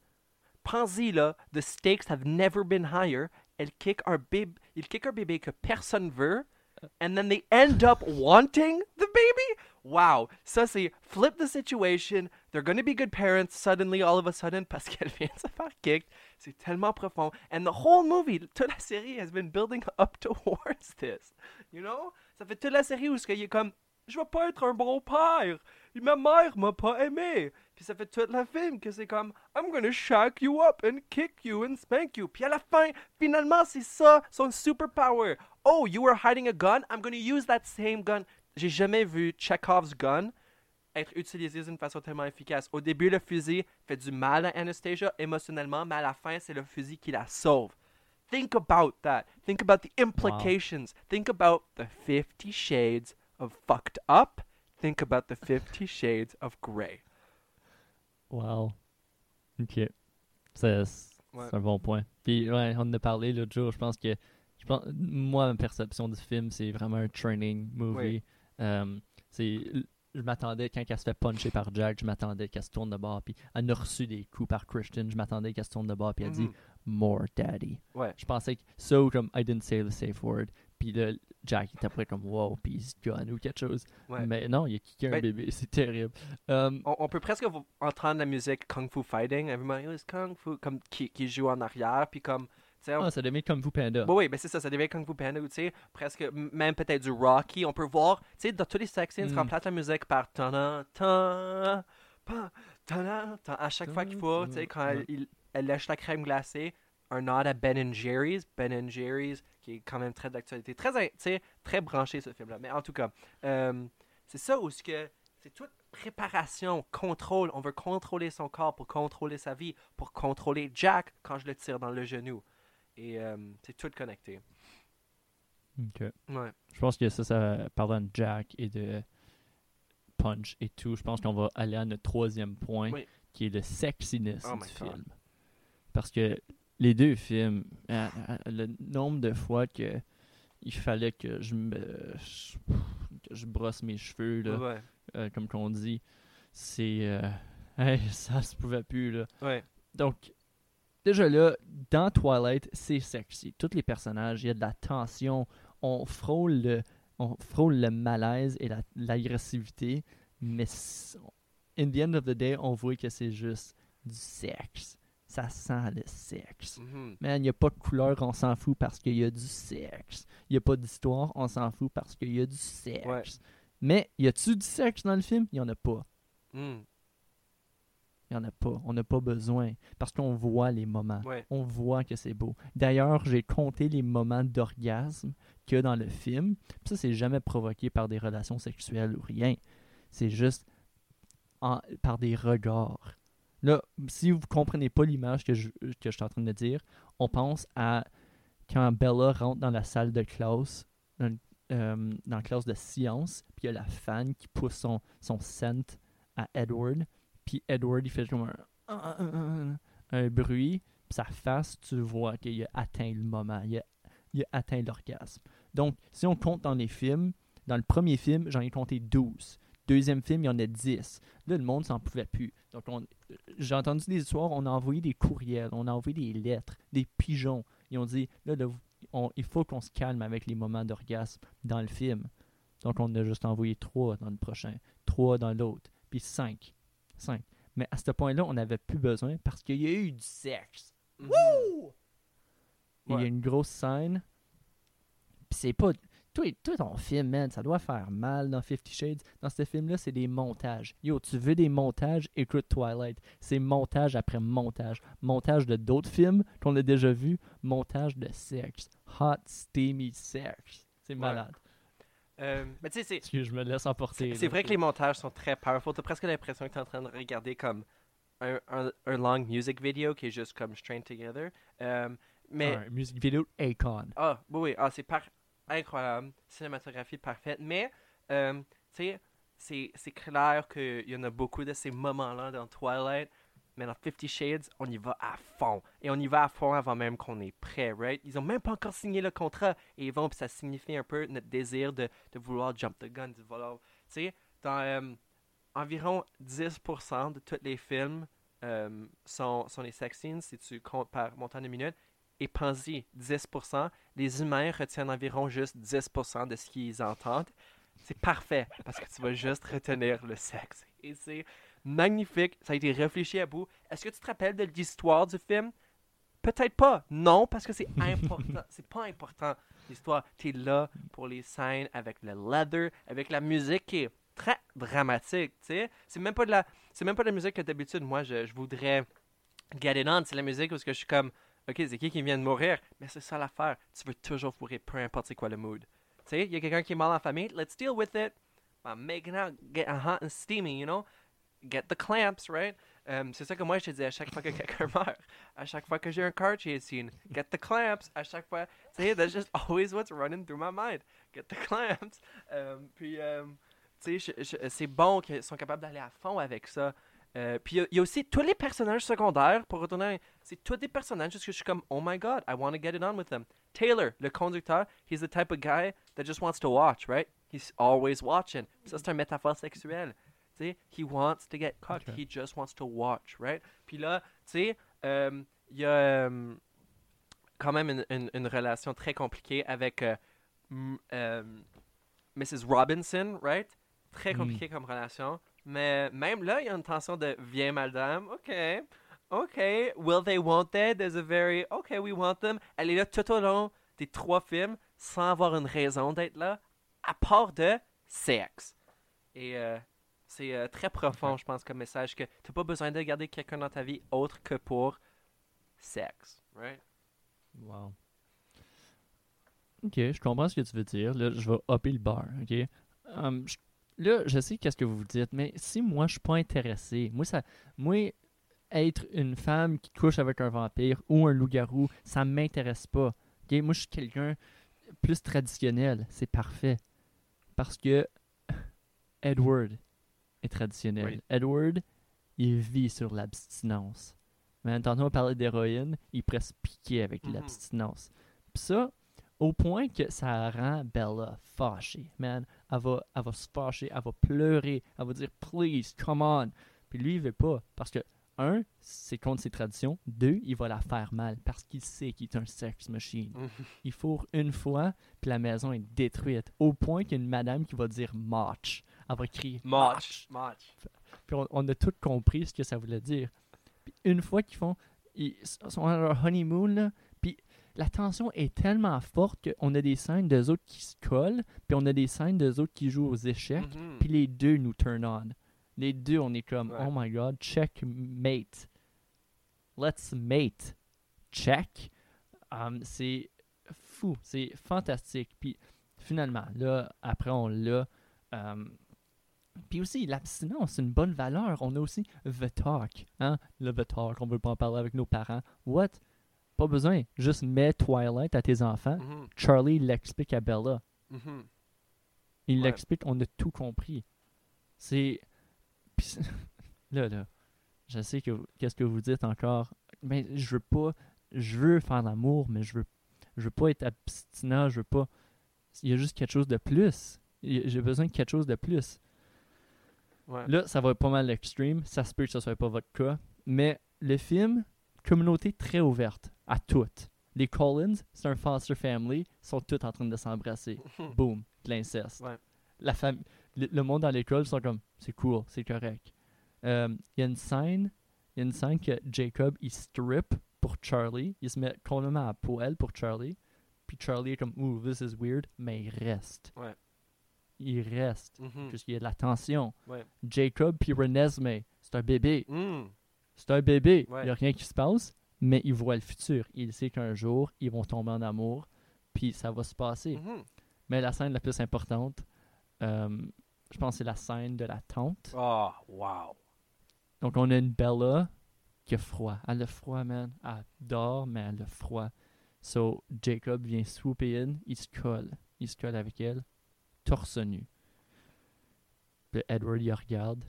Pensez là, the stakes have never been higher. Elle kick un bébé, il kick un bébé que personne veut, and then they end up wanting the baby. Wow, c'est flip the situation. They're gonna be good parents suddenly, all of a sudden, parce qu'elle vient se faire kick. C'est tellement profond. And the whole movie, toute la série has been building up towards this. You know? Ça fait toute la série où il est comme, je vais pas être un bon père. Ma mère m'a pas aimé. Puis ça fait toute la film que c'est comme, I'm gonna shack you up and kick you and spank you. Puis à la fin, finalement, c'est ça son superpower. Oh, you were hiding a gun? I'm gonna use that same gun. J'ai jamais vu Chekhov's gun être utilisé d'une façon tellement efficace. Au début, le fusil fait du mal à Anastasia émotionnellement, mais à la fin, c'est le fusil qui la sauve. Think about that. Think about the implications. Think about the Fifty Shades of fucked up. Think about the Fifty Shades of Grey. Wow. Ok. C'est c'est Ouais. un bon point. Puis, ouais, on en a parlé l'autre jour. Je pense que. Je pense, moi, ma perception du film, c'est vraiment un training movie. Um, C'est, je m'attendais, quand elle se fait puncher par Jack, je m'attendais qu'elle se tourne de bord, puis elle a reçu des coups par Christian, je m'attendais qu'elle se tourne de bord, puis elle dit Mhm. More Daddy. Ouais. Je pensais que, so, comme, I didn't say the safe word, puis là, Jack était après comme, wow, puis il se gun ou quelque chose. Ouais. Mais non, il a kické un Ben- bébé, c'est terrible. Euh, On, on peut presque entendre la musique Kung Fu Fighting, Everybody is Kung Fu, comme qui, qui joue en arrière, puis comme, on- ah, ça devient comme vous, Panda. Bon, oui, ben c'est ça, ça devient Kung Fu Panda, ou tu sais, presque, même peut-être du Rocky. On peut voir, tu sais, dans tous les sex scenes, Mm. remplace la musique par ta à chaque fois qu'il faut, tu sais, quand il- elle lèche la crème glacée, un nod à Ben Jerry's, Ben Jerry's, qui est quand même très d'actualité, très, très branché ce film-là. Mais en tout cas, euh, c'est ça où ce que c'est toute préparation, contrôle. On veut contrôler son corps pour contrôler sa vie, pour contrôler Jack quand je le tire dans le genou. Et euh, c'est tout connecté. Ok. Ouais. Je pense que ça, ça parlant de Jack et de Punch et tout, je pense qu'on va aller à notre troisième point, Oui. qui est le sexiness Oh du film. Parce que les deux films, euh, le nombre de fois que il fallait que je me que je brosse mes cheveux, là, Ouais. euh, comme qu'on dit, c'est euh, hey, ça se pouvait plus là. Ouais. Donc, déjà là, dans Twilight, c'est sexy. Tous les personnages, il y a de la tension. On frôle le, on frôle le malaise et la- l'agressivité, mais in the end of the day, on voit que c'est juste du sexe. Ça sent le sexe. Mhm. Man, il n'y a pas de couleur, on s'en fout parce qu'il y a du sexe. Il n'y a pas d'histoire, on s'en fout parce qu'il y a du sexe. Ouais. Mais y a-tu du sexe dans le film? Il n'y en a pas. Mm. Il n'y en a pas. On n'a pas besoin. Parce qu'on voit les moments. Ouais. On voit que c'est beau. D'ailleurs, j'ai compté les moments d'orgasme qu'il y a dans le film. Puis ça, c'est jamais provoqué par des relations sexuelles ou rien. C'est juste en- par des regards. Là, si vous comprenez pas l'image que je, que je suis en train de dire, on pense à quand Bella rentre dans la salle de classe, dans, euh, dans la classe de science, puis il y a la fan qui pousse son, son scent à Edward, puis Edward, il fait comme un, un, bruit, puis sa face, tu vois qu'il a atteint le moment, il a, il a atteint l'orgasme. Donc, si on compte dans les films, dans le premier film, j'en ai compté 12. Deuxième film, il y en a 10. Là, le monde s'en pouvait plus. Donc, on- j'ai entendu des histoires, on a envoyé des courriels, on a envoyé des lettres, des pigeons. Ils ont dit, là, là, on- il faut qu'on se calme avec les moments d'orgasme dans le film. Donc, on a juste envoyé trois dans le prochain, trois dans l'autre, puis cinq. Mais à ce point-là, on n'avait plus besoin parce qu'il y a eu du sexe. Mhm. Et Il y a une grosse scène. Puis c'est pas. Toi, toi, ton film, man, ça doit faire mal dans Fifty Shades. Dans ce film-là, c'est des montages. Yo, tu veux des montages? Écoute Twilight. C'est montage après montage. Montage de d'autres films qu'on a déjà vus. Montage de sexe. Hot, steamy sex. C'est malade. Euh, mais tu sais, c'est- Excuse, je me laisse emporter. c'est vrai que les montages sont très powerful. T'as presque l'impression que t'es en train de regarder comme un, un, un long music video qui est juste comme strained together. Euh, mais Un music vidéo Akon. Ah, oui, oui. Ah, c'est par... incroyable. Cinématographie parfaite. Mais, euh, tu sais, c'est, c'est clair qu'il y en a beaucoup de ces moments-là dans Twilight. Mais dans Fifty Shades, on y va à fond. Et on y va à fond avant même qu'on est prêt, right? Ils ont même pas encore signé le contrat. Et ils vont, puis ça signifie un peu notre désir de, de vouloir jump the gun, de vouloir... Tu sais, dans euh, environ 10% de tous les films euh, sont, sont les sex scenes, si tu comptes par montant de minutes. Et pensez, 10%, les humains retiennent environ juste 10% de ce qu'ils entendent. C'est parfait, parce que tu vas juste retenir le sexe. Et c'est magnifique, ça a été réfléchi à bout. Est-ce que tu te rappelles de l'histoire du film? Peut-être pas. Non, parce que c'est important. c'est pas important, l'histoire. Tu es là pour les scènes avec le leather, avec la musique qui est très dramatique, tu sais. C'est même pas de la c'est même pas de la musique que d'habitude moi je, je voudrais get it on, c'est la musique parce que je suis comme OK, c'est qui qui vient de mourir? Mais c'est ça l'affaire, tu veux toujours fourrer peu importe c'est quoi le mood. Tu sais, il y a quelqu'un qui est mal en famille, let's deal with it. I'm making out, getting hot and steamy, you know? Get the clamps, right? Euh, c'est ça que moi je te dis à chaque fois que quelqu'un meurt. À chaque fois que j'ai un car chase scene, get the clamps. À chaque fois, tu sais, that's just always what's running through my mind. Get the clamps. Euh, puis, euh, tu sais, c'est bon qu'ils sont capables d'aller à fond avec ça. Euh, puis il y a- il y, a aussi tous les personnages secondaires, pour retourner, c'est tous des personnages parce que je suis comme, oh my god, I want to get it on with them. Taylor, le conducteur, he's the type of guy that just wants to watch, right? He's always watching. Ça, c'est une métaphore sexuelle. Sais, he wants to get cocked. Ok. He just wants to watch, right? Puis là, tu sais, euh, il y a euh, quand même une, une- une relation très compliquée avec euh, Mrs. Robinson, right? Très Mm. compliquée comme relation. Mais même là, il y a une tension de viens, madame, ok, ok, will they, won't they? There's a very, ok, we want them. Elle est là tout au long des trois films sans avoir une raison d'être là, à part de sexe. Et euh, c'est euh, très profond, je pense, comme message que t'as pas besoin de garder quelqu'un dans ta vie autre que pour sexe, right? Wow. Ok, je comprends ce que tu veux dire. Là, je vais hopper le bar, ok? Um, je- là, je sais qu'est-ce que vous dites, mais si moi, je suis pas intéressé, moi, ça, moi, être une femme qui couche avec un vampire ou un loup-garou, ça m'intéresse pas. Ok? Moi, je suis quelqu'un plus traditionnel. C'est parfait. Parce que Edward traditionnel. Oui. Edward, il vit sur l'abstinence. Mais tantôt, on parlait d'héroïne, il pourrait se piquer avec Mhm. l'abstinence. Puis ça, au point que ça rend Bella fâchée. Man, elle va, elle va se fâcher, elle va pleurer, elle va dire please, come on. Puis lui, il veut pas. Parce que, un, c'est contre ses traditions. Deux, il va la faire mal parce qu'il sait qu'il est un sex machine. Il fourre une fois, puis la maison est détruite. Au point qu'il y a une madame qui va dire match. Elle va crier Match, match. puis on, on a tous compris ce que ça voulait dire. Puis une fois qu'ils font, ils sont à leur honeymoon, là, puis la tension est tellement forte qu'on a des scènes d'eux autres qui se collent, puis on a des scènes d'eux autres qui jouent aux échecs, Mhm. puis les deux nous turn on. Les deux, on est comme, Ouais. oh my god, checkmate. Let's mate. Check. Um, c'est fou, c'est fantastique. Puis finalement, là, après, on l'a. um, puis aussi, l'abstinence, c'est une bonne valeur. On a aussi the talk. Hein? Le the talk, on veut pas en parler avec nos parents. What? Pas besoin. Juste mets Twilight à tes enfants. Mhm, Charlie l'explique à Bella. mhm. Il Ouais. l'explique, on a tout compris. C'est. Là, là. Je sais que qu'est-ce que vous dites encore. Mais je veux pas. Je veux faire l'amour, mais je veux. Je veux pas être abstinent, je veux pas. Il y a juste quelque chose de plus. J'ai besoin de quelque chose de plus. Ouais. Là, ça va être pas mal l'extreme. Ça se peut que ce soit pas votre cas. Mais le film, communauté très ouverte à toutes. Les Collins, c'est un foster family, sont tous en train de s'embrasser. Boom, de l'inceste. Ouais. La fam- le, le monde dans l'école sont comme, c'est cool, c'est correct. Euh, Il y a une scène, il y a une scène que Jacob, il strip pour Charlie. Il se met complètement à poil pour Charlie. Puis Charlie est comme, ooh, this is weird, mais il reste. Ouais. Il reste, Mhm. puisqu'il y a de la tension. Ouais. Jacob puis Renesmee, c'est un bébé. Mm. C'est un bébé. Il n'y a rien qui se passe, mais il voit le futur. Il sait qu'un jour, ils vont tomber en amour, puis ça va se passer. Mhm. Mais la scène la plus importante, euh, je pense c'est la scène de la tante. Oh, wow. Donc, on a une Bella qui a froid. Elle a froid, man. Elle dort, mais elle a froid. So, Jacob vient swooper in, il se colle. Il se colle avec elle, torse nu. Puis Edward, il regarde.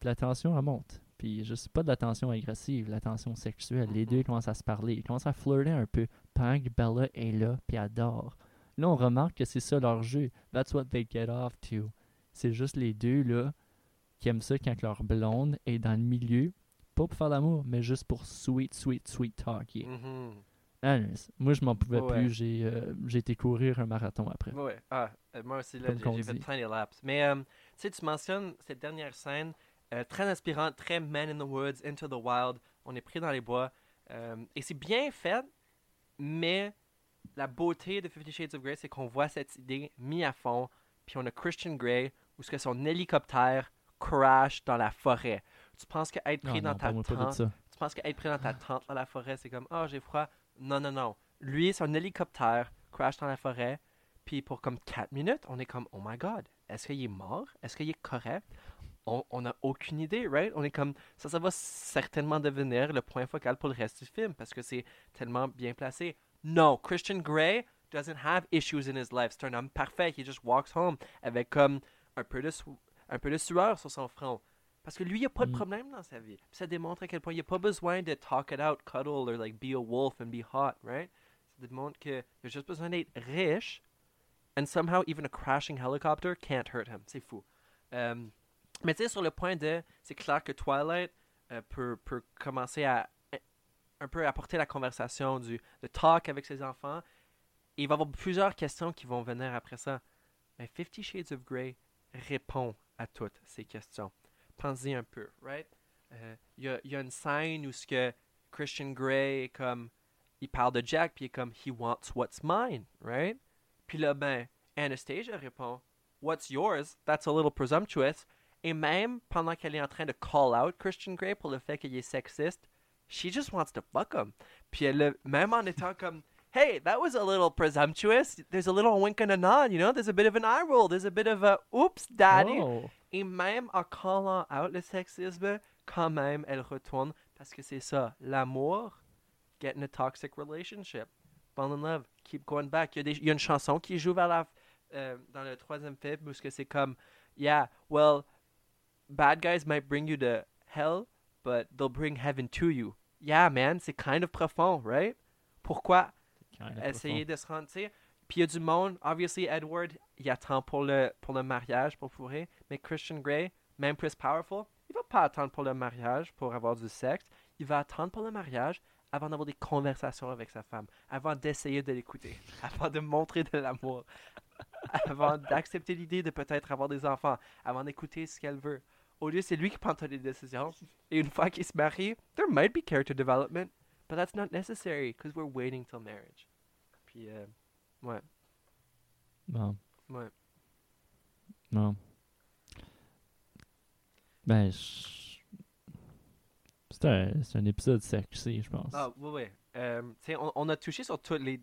Puis la tension, elle monte. Puis je sais pas de la tension agressive, la tension sexuelle. Les deux commencent à se parler. Ils commencent à flirter un peu. Pendant que Bella est là, puis dort. Là, on remarque que c'est ça leur jeu. That's what they get off to. C'est juste les deux, là, qui aiment ça quand leur blonde est dans le milieu. Pas pour faire l'amour, mais juste pour sweet, sweet, sweet talker. Mhm. Anyways, moi, je m'en pouvais Ouais. plus. J'ai euh, j'ai été courir un marathon après. Ouais. Ah, euh, moi aussi, là, j'ai fait plein de laps. Mais, euh, tu sais, tu mentionnes cette dernière scène, euh, très inspirante, très Man in the Woods, Into the Wild. On est pris dans les bois. et c'est bien fait, mais la beauté de Fifty Shades of Grey, c'est qu'on voit cette idée mis à fond. Puis on a Christian Grey, où ce que son hélicoptère crash dans la forêt. Tu penses qu'être Non, pris dans non, ta tente, tu penses qu'être pris dans ta tente dans la forêt, c'est comme oh j'ai froid. Non non non. Lui, son hélicoptère crash dans la forêt, puis pour comme 4 minutes, on est comme oh my god, est-ce qu'il est mort? Est-ce qu'il est correct? On n'a aucune idée, right? On est comme ça, ça va certainement devenir le point focal pour le reste du film parce que c'est tellement bien placé. Non, Christian Grey doesn't have issues in his life. C'est un homme parfait. He just walks home avec comme un peu de un peu de sueur sur son front. Parce que lui, il a pas de Mm. problème dans sa vie. Puis ça démontre à quel point il a pas besoin de talk it out, cuddle, or like be a wolf and be hot, right? Ça démontre qu'il a juste besoin d'être riche, and somehow even a crashing helicopter can't hurt him. C'est fou. Euh, mais tu sais, sur le point de, c'est clair que Twilight euh, peut, peut commencer à un peu apporter la conversation du le talk avec ses enfants. Et il va y avoir plusieurs questions qui vont venir après ça. Mais Fifty Shades of Grey répond à toutes ces questions. Pensez un peu, right? Euh, Il il y a une scène où ce que Christian Grey est comme il parle de Jack puis il est comme he wants what's mine, right? Puis là ben Anastasia répond what's yours? That's a little presumptuous. Et même pendant qu'elle est en train de call out Christian Grey pour le fait qu'il est sexiste, she just wants to fuck him. Puis elle le- même en étant comme hey, that was a little presumptuous. There's a little wink and a nod, you know? There's a bit of an eye roll. There's a bit of a oops, daddy. Oh. Et même en callant out le sexisme, quand même, elle retourne parce que c'est ça, l'amour, get in a toxic relationship, fall in love, keep going back. Il y a, des- il y a une chanson qui joue vers la, euh, dans le troisième film où c'est comme, yeah, well, bad guys might bring you to hell, but they'll bring heaven to you. Yeah, man, c'est kind of profond, right? Pourquoi essayer de se rendre, tu sais. Puis il y a du monde, obviously Edward, il attend pour le, pour le mariage, pour fourrer, mais Christian Grey, même plus powerful, il va pas attendre pour le mariage pour avoir du sexe, il va attendre pour le mariage avant d'avoir des conversations avec sa femme, avant d'essayer de l'écouter, avant de montrer de l'amour, avant d'accepter l'idée de peut-être avoir des enfants, avant d'écouter ce qu'elle veut. Au lieu, c'est lui qui prend toutes les décisions. Et une fois qu'il se marie, there might be character development, but that's not necessary because we're waiting till marriage. Puis, euh, ouais, Bon. ouais. Non. Ben, je- c'est un, c'est un épisode sexy, je pense. Ah, oui, oui. Euh, on, on a touché sur tous les,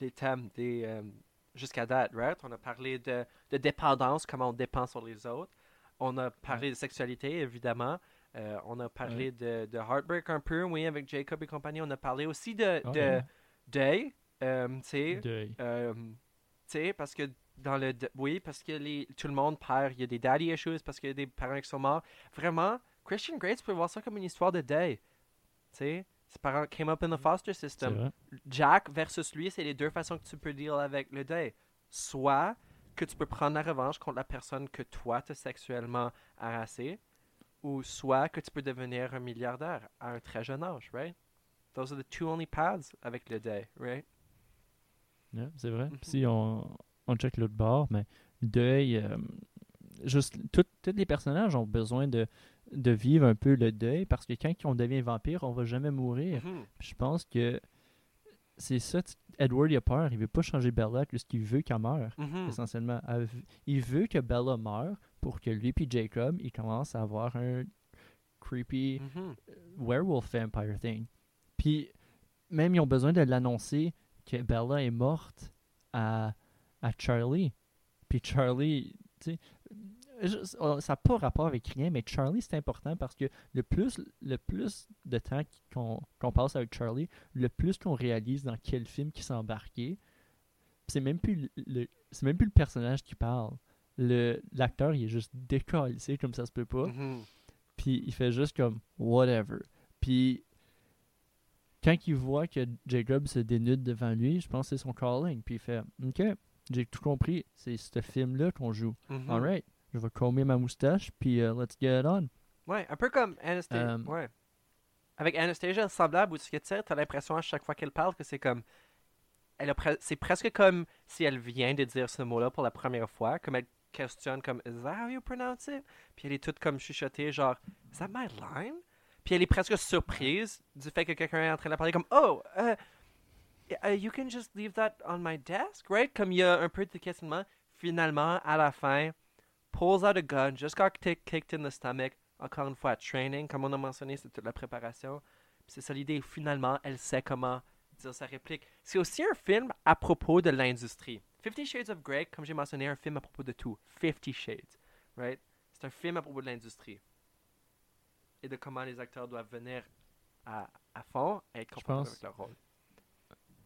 les thèmes des, euh, jusqu'à date, right? On a parlé de, de dépendance, comment on dépend sur les autres. On a parlé de sexualité, évidemment. Euh, on a parlé de, de heartbreak un peu, oui, avec Jacob et compagnie. On a parlé aussi de, de ouais. deuil, tu sais. Deuil. Euh, tu sais, parce que dans le. Oui, parce que les, tout le monde perd. Il y a des daddy issues parce qu'il y a des parents qui sont morts. Vraiment, Christian Grey, tu peux voir ça comme une histoire de deuil. Tu sais, ses parents came up in the foster C'est system. Jack versus lui, c'est les deux façons que tu peux deal avec le deuil. Soit que tu peux prendre la revanche contre la personne que toi t'as sexuellement harassé, ou soit que tu peux devenir un milliardaire à un très jeune âge, right? Those are the two only paths avec le deuil, right? C'est vrai. Mhm. Si on, on check l'autre bord, mais deuil, euh, juste tous les personnages ont besoin de, de vivre un peu le deuil parce que quand on devient vampire, on va jamais mourir. Mhm. Puis je pense que c'est ça. Edward il a peur, il veut pas changer Bella parce qu'il veut qu'elle meure. Mhm. Essentiellement, Elle il veut que Bella meure pour que lui et Jacob ils commencent à avoir un creepy Mhm. werewolf vampire thing. Puis même ils ont besoin de l'annoncer que Bella est morte à, à Charlie. Puis Charlie, tu sais, ça n'a pas rapport avec rien, mais Charlie c'est important parce que le plus, le plus de temps qu'on qu'on passe avec Charlie, le plus qu'on réalise dans quel film qui s'est embarqué. C'est même plus le, c'est même plus le personnage qui parle. Le l'acteur il est juste décalissé comme ça se peut pas. Mhm. Puis il fait juste comme whatever. Puis quand il voit que Jacob se dénude devant lui, je pense que c'est son calling. Puis il fait Ok, j'ai tout compris. C'est ce film-là qu'on joue. Mhm. Alright, je vais comber ma moustache, puis euh, let's get it on. Ouais, un peu comme Anastasia. Euh, ouais. Avec Anastasia, semblable, où tu sais, t'as l'impression à chaque fois qu'elle parle que c'est comme. Elle a pre- C'est presque comme si elle vient de dire ce mot-là pour la première fois, comme elle questionne comme Is that how you pronounce it? Puis elle est toute comme chuchotée, genre Is that my line? Puis elle est presque surprise du fait que quelqu'un est en train de parler comme Oh, uh, you can just leave that on my desk, right? Comme il y a un peu de questionnement. Finalement, à la fin, pulls out a gun, just got kick- kicked in the stomach. Encore une fois, training, comme on a mentionné, c'est toute la préparation. C'est ça l'idée. Finalement, elle sait comment dire sa réplique. C'est aussi un film à propos de l'industrie. Fifty Shades of Grey, comme j'ai mentionné, un film à propos de tout. Fifty Shades, right? C'est un film à propos de l'industrie. Et de comment les acteurs doivent venir à, à fond et être confortables avec leur rôle.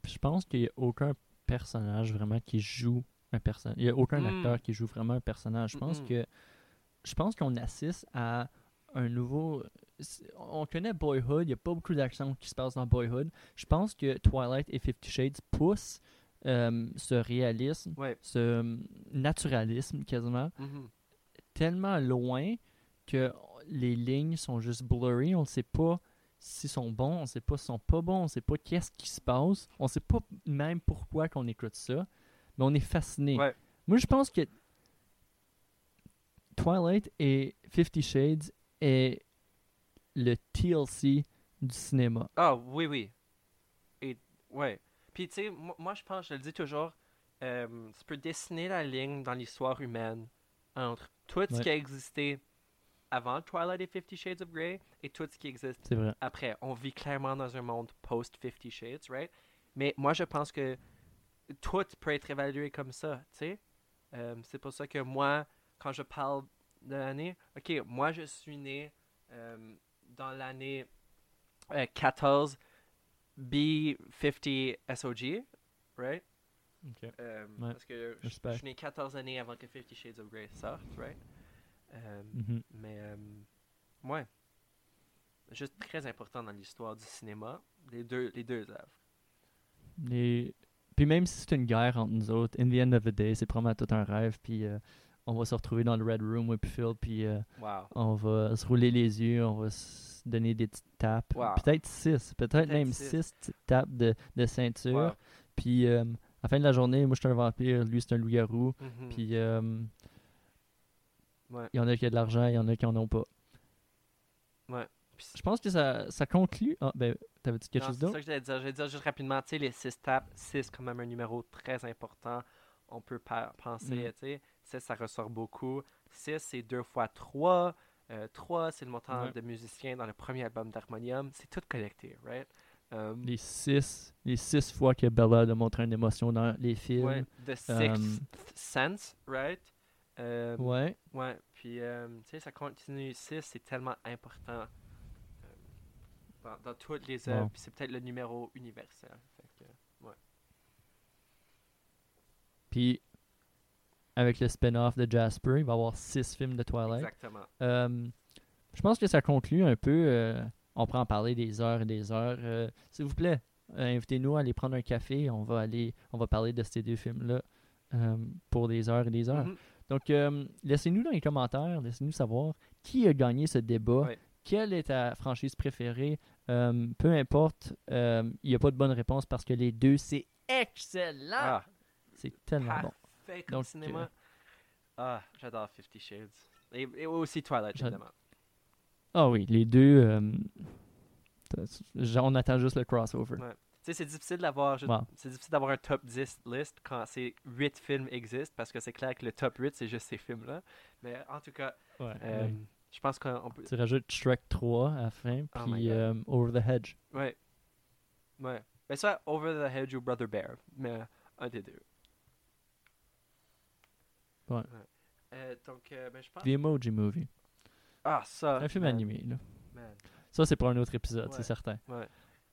Je pense qu'il n'y a aucun personnage vraiment qui joue un personnage. Il n'y a aucun Mm. acteur qui joue vraiment un personnage. Je pense Mm-mm. que je pense qu'on assiste à un nouveau. On connaît Boyhood, il n'y a pas beaucoup d'action qui se passe dans Boyhood. Je pense que Twilight et Fifty Shades poussent euh, ce réalisme, Ouais. ce naturalisme quasiment, Mhm. tellement loin que les lignes sont juste blurry. On ne sait pas s'ils sont bons, on ne sait pas s'ils sont pas bons, on ne sait pas qu'est-ce qui se passe, on ne sait pas même pourquoi qu'on écoute ça, mais on est fasciné. Ouais. Moi, je pense que Twilight et Fifty Shades est le TLC du cinéma. Ah, oui, oui. Et, ouais. Puis, tu sais, moi, je pense, je le dis toujours, euh, tu peux dessiner la ligne dans l'histoire humaine entre tout ce qui a existé avant Twilight et Fifty Shades of Grey et tout ce qui existe après. On vit clairement dans un monde post-Fifty Shades, right? Mais moi, je pense que tout peut être évalué comme ça, tu sais? Euh, c'est pour ça que moi, quand je parle de l'année, ok, moi, je suis né euh, dans l'année euh, 14 B50 SOG, right? Euh, Ouais. Parce que je, je suis né 14 années avant que Fifty Shades of Grey sorte, right? Euh, Mhm. mais, euh, ouais. Juste très important dans l'histoire du cinéma, les deux, les deux œuvres. Les- Puis même si c'est une guerre entre nous autres, in the end of the day, c'est probablement tout un rêve. Puis euh, on va se retrouver dans le Red Room, Whipfield, puis euh, Wow. on va se rouler les yeux, on va se donner des petites tapes. Wow. Peut-être six, peut-être même six. six petites tapes de, de ceinture. Wow. Puis euh, à la fin de la journée, moi je suis un vampire, lui c'est un loup-garou. Mhm. Puis euh, Ouais. il y en a qui ont de l'argent, il y en a qui en ont pas. Je pense que ça, ça conclut. Ah, ben, t'avais-tu quelque Non, chose c'est ça d'autre? que j'allais dire. J'allais dire juste rapidement, tu sais, les 6 tapes, 6 quand même un numéro très important. On peut penser, Mm. tu sais, 6 ça ressort beaucoup. 6 c'est 2 fois 3. 3 c'est le montant Ouais. de musiciens dans le premier album d'Harmonium. C'est tout connecté, right? Um, Les six, les six fois que Bella a montré une émotion dans les films. ouais, The Sixth Um, Sense, right? Um, Ouais. Ouais, puis euh, tu sais, ça continue ici, c'est tellement important euh, dans, dans toutes les œuvres, puis c'est peut-être le numéro universel. Fait que, Puis avec le spin-off de Jasper, il va y avoir six films de Twilight. exactement. Euh, je pense que ça conclut un peu. euh, on pourra en parler des heures et des heures. Euh, S'il vous plaît, euh, invitez-nous à aller prendre un café. On va aller, on va parler de ces deux films-là euh, pour des heures et des heures. Mhm. Donc, euh, laissez-nous dans les commentaires, laissez-nous savoir qui a gagné ce débat, quelle est ta franchise préférée. Euh, peu importe, euh, il n'y a pas de bonne réponse parce que les deux, c'est excellent. Ah, C'est tellement bon. parfait comme Donc, cinéma. Ah, j'adore Fifty Shades. Et, et aussi Twilight, évidemment. Ah oui, les deux, euh, on attend juste le crossover. Ouais. C'est difficile d'avoir c'est difficile d'avoir un top 10 list quand ces 8 films existent parce que c'est clair que le top 8 c'est juste ces films-là. Mais en tout cas, Ouais, euh, ouais. je pense qu'on peut. Tu rajoutes Shrek 3 à la fin, Oh puis euh, Over the Hedge. Ouais. Ouais. Ben, soit Over the Hedge ou Brother Bear, mais un des deux. Ouais. Euh, donc, ben, je pense. The Emoji Movie. Ah, ça. un film man, animé, là. man. Ça, c'est pour un autre épisode, Ouais. c'est certain. Ouais.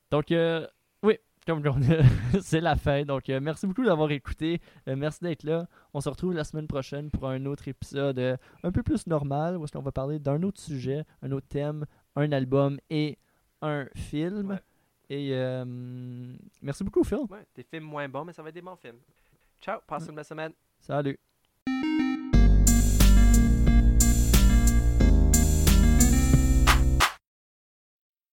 Donc, euh, oui, comme c'est la fin. Donc, euh, merci beaucoup d'avoir écouté. Euh, merci d'être là. On se retrouve la semaine prochaine pour un autre épisode euh, un peu plus normal, où est-ce qu'on va parler d'un autre sujet, un autre thème, un album et un film. Ouais. Et merci beaucoup, Phil. Ouais, des films moins bons, mais ça va être des bons films. Ciao, passe Ouais. une bonne semaine. Salut.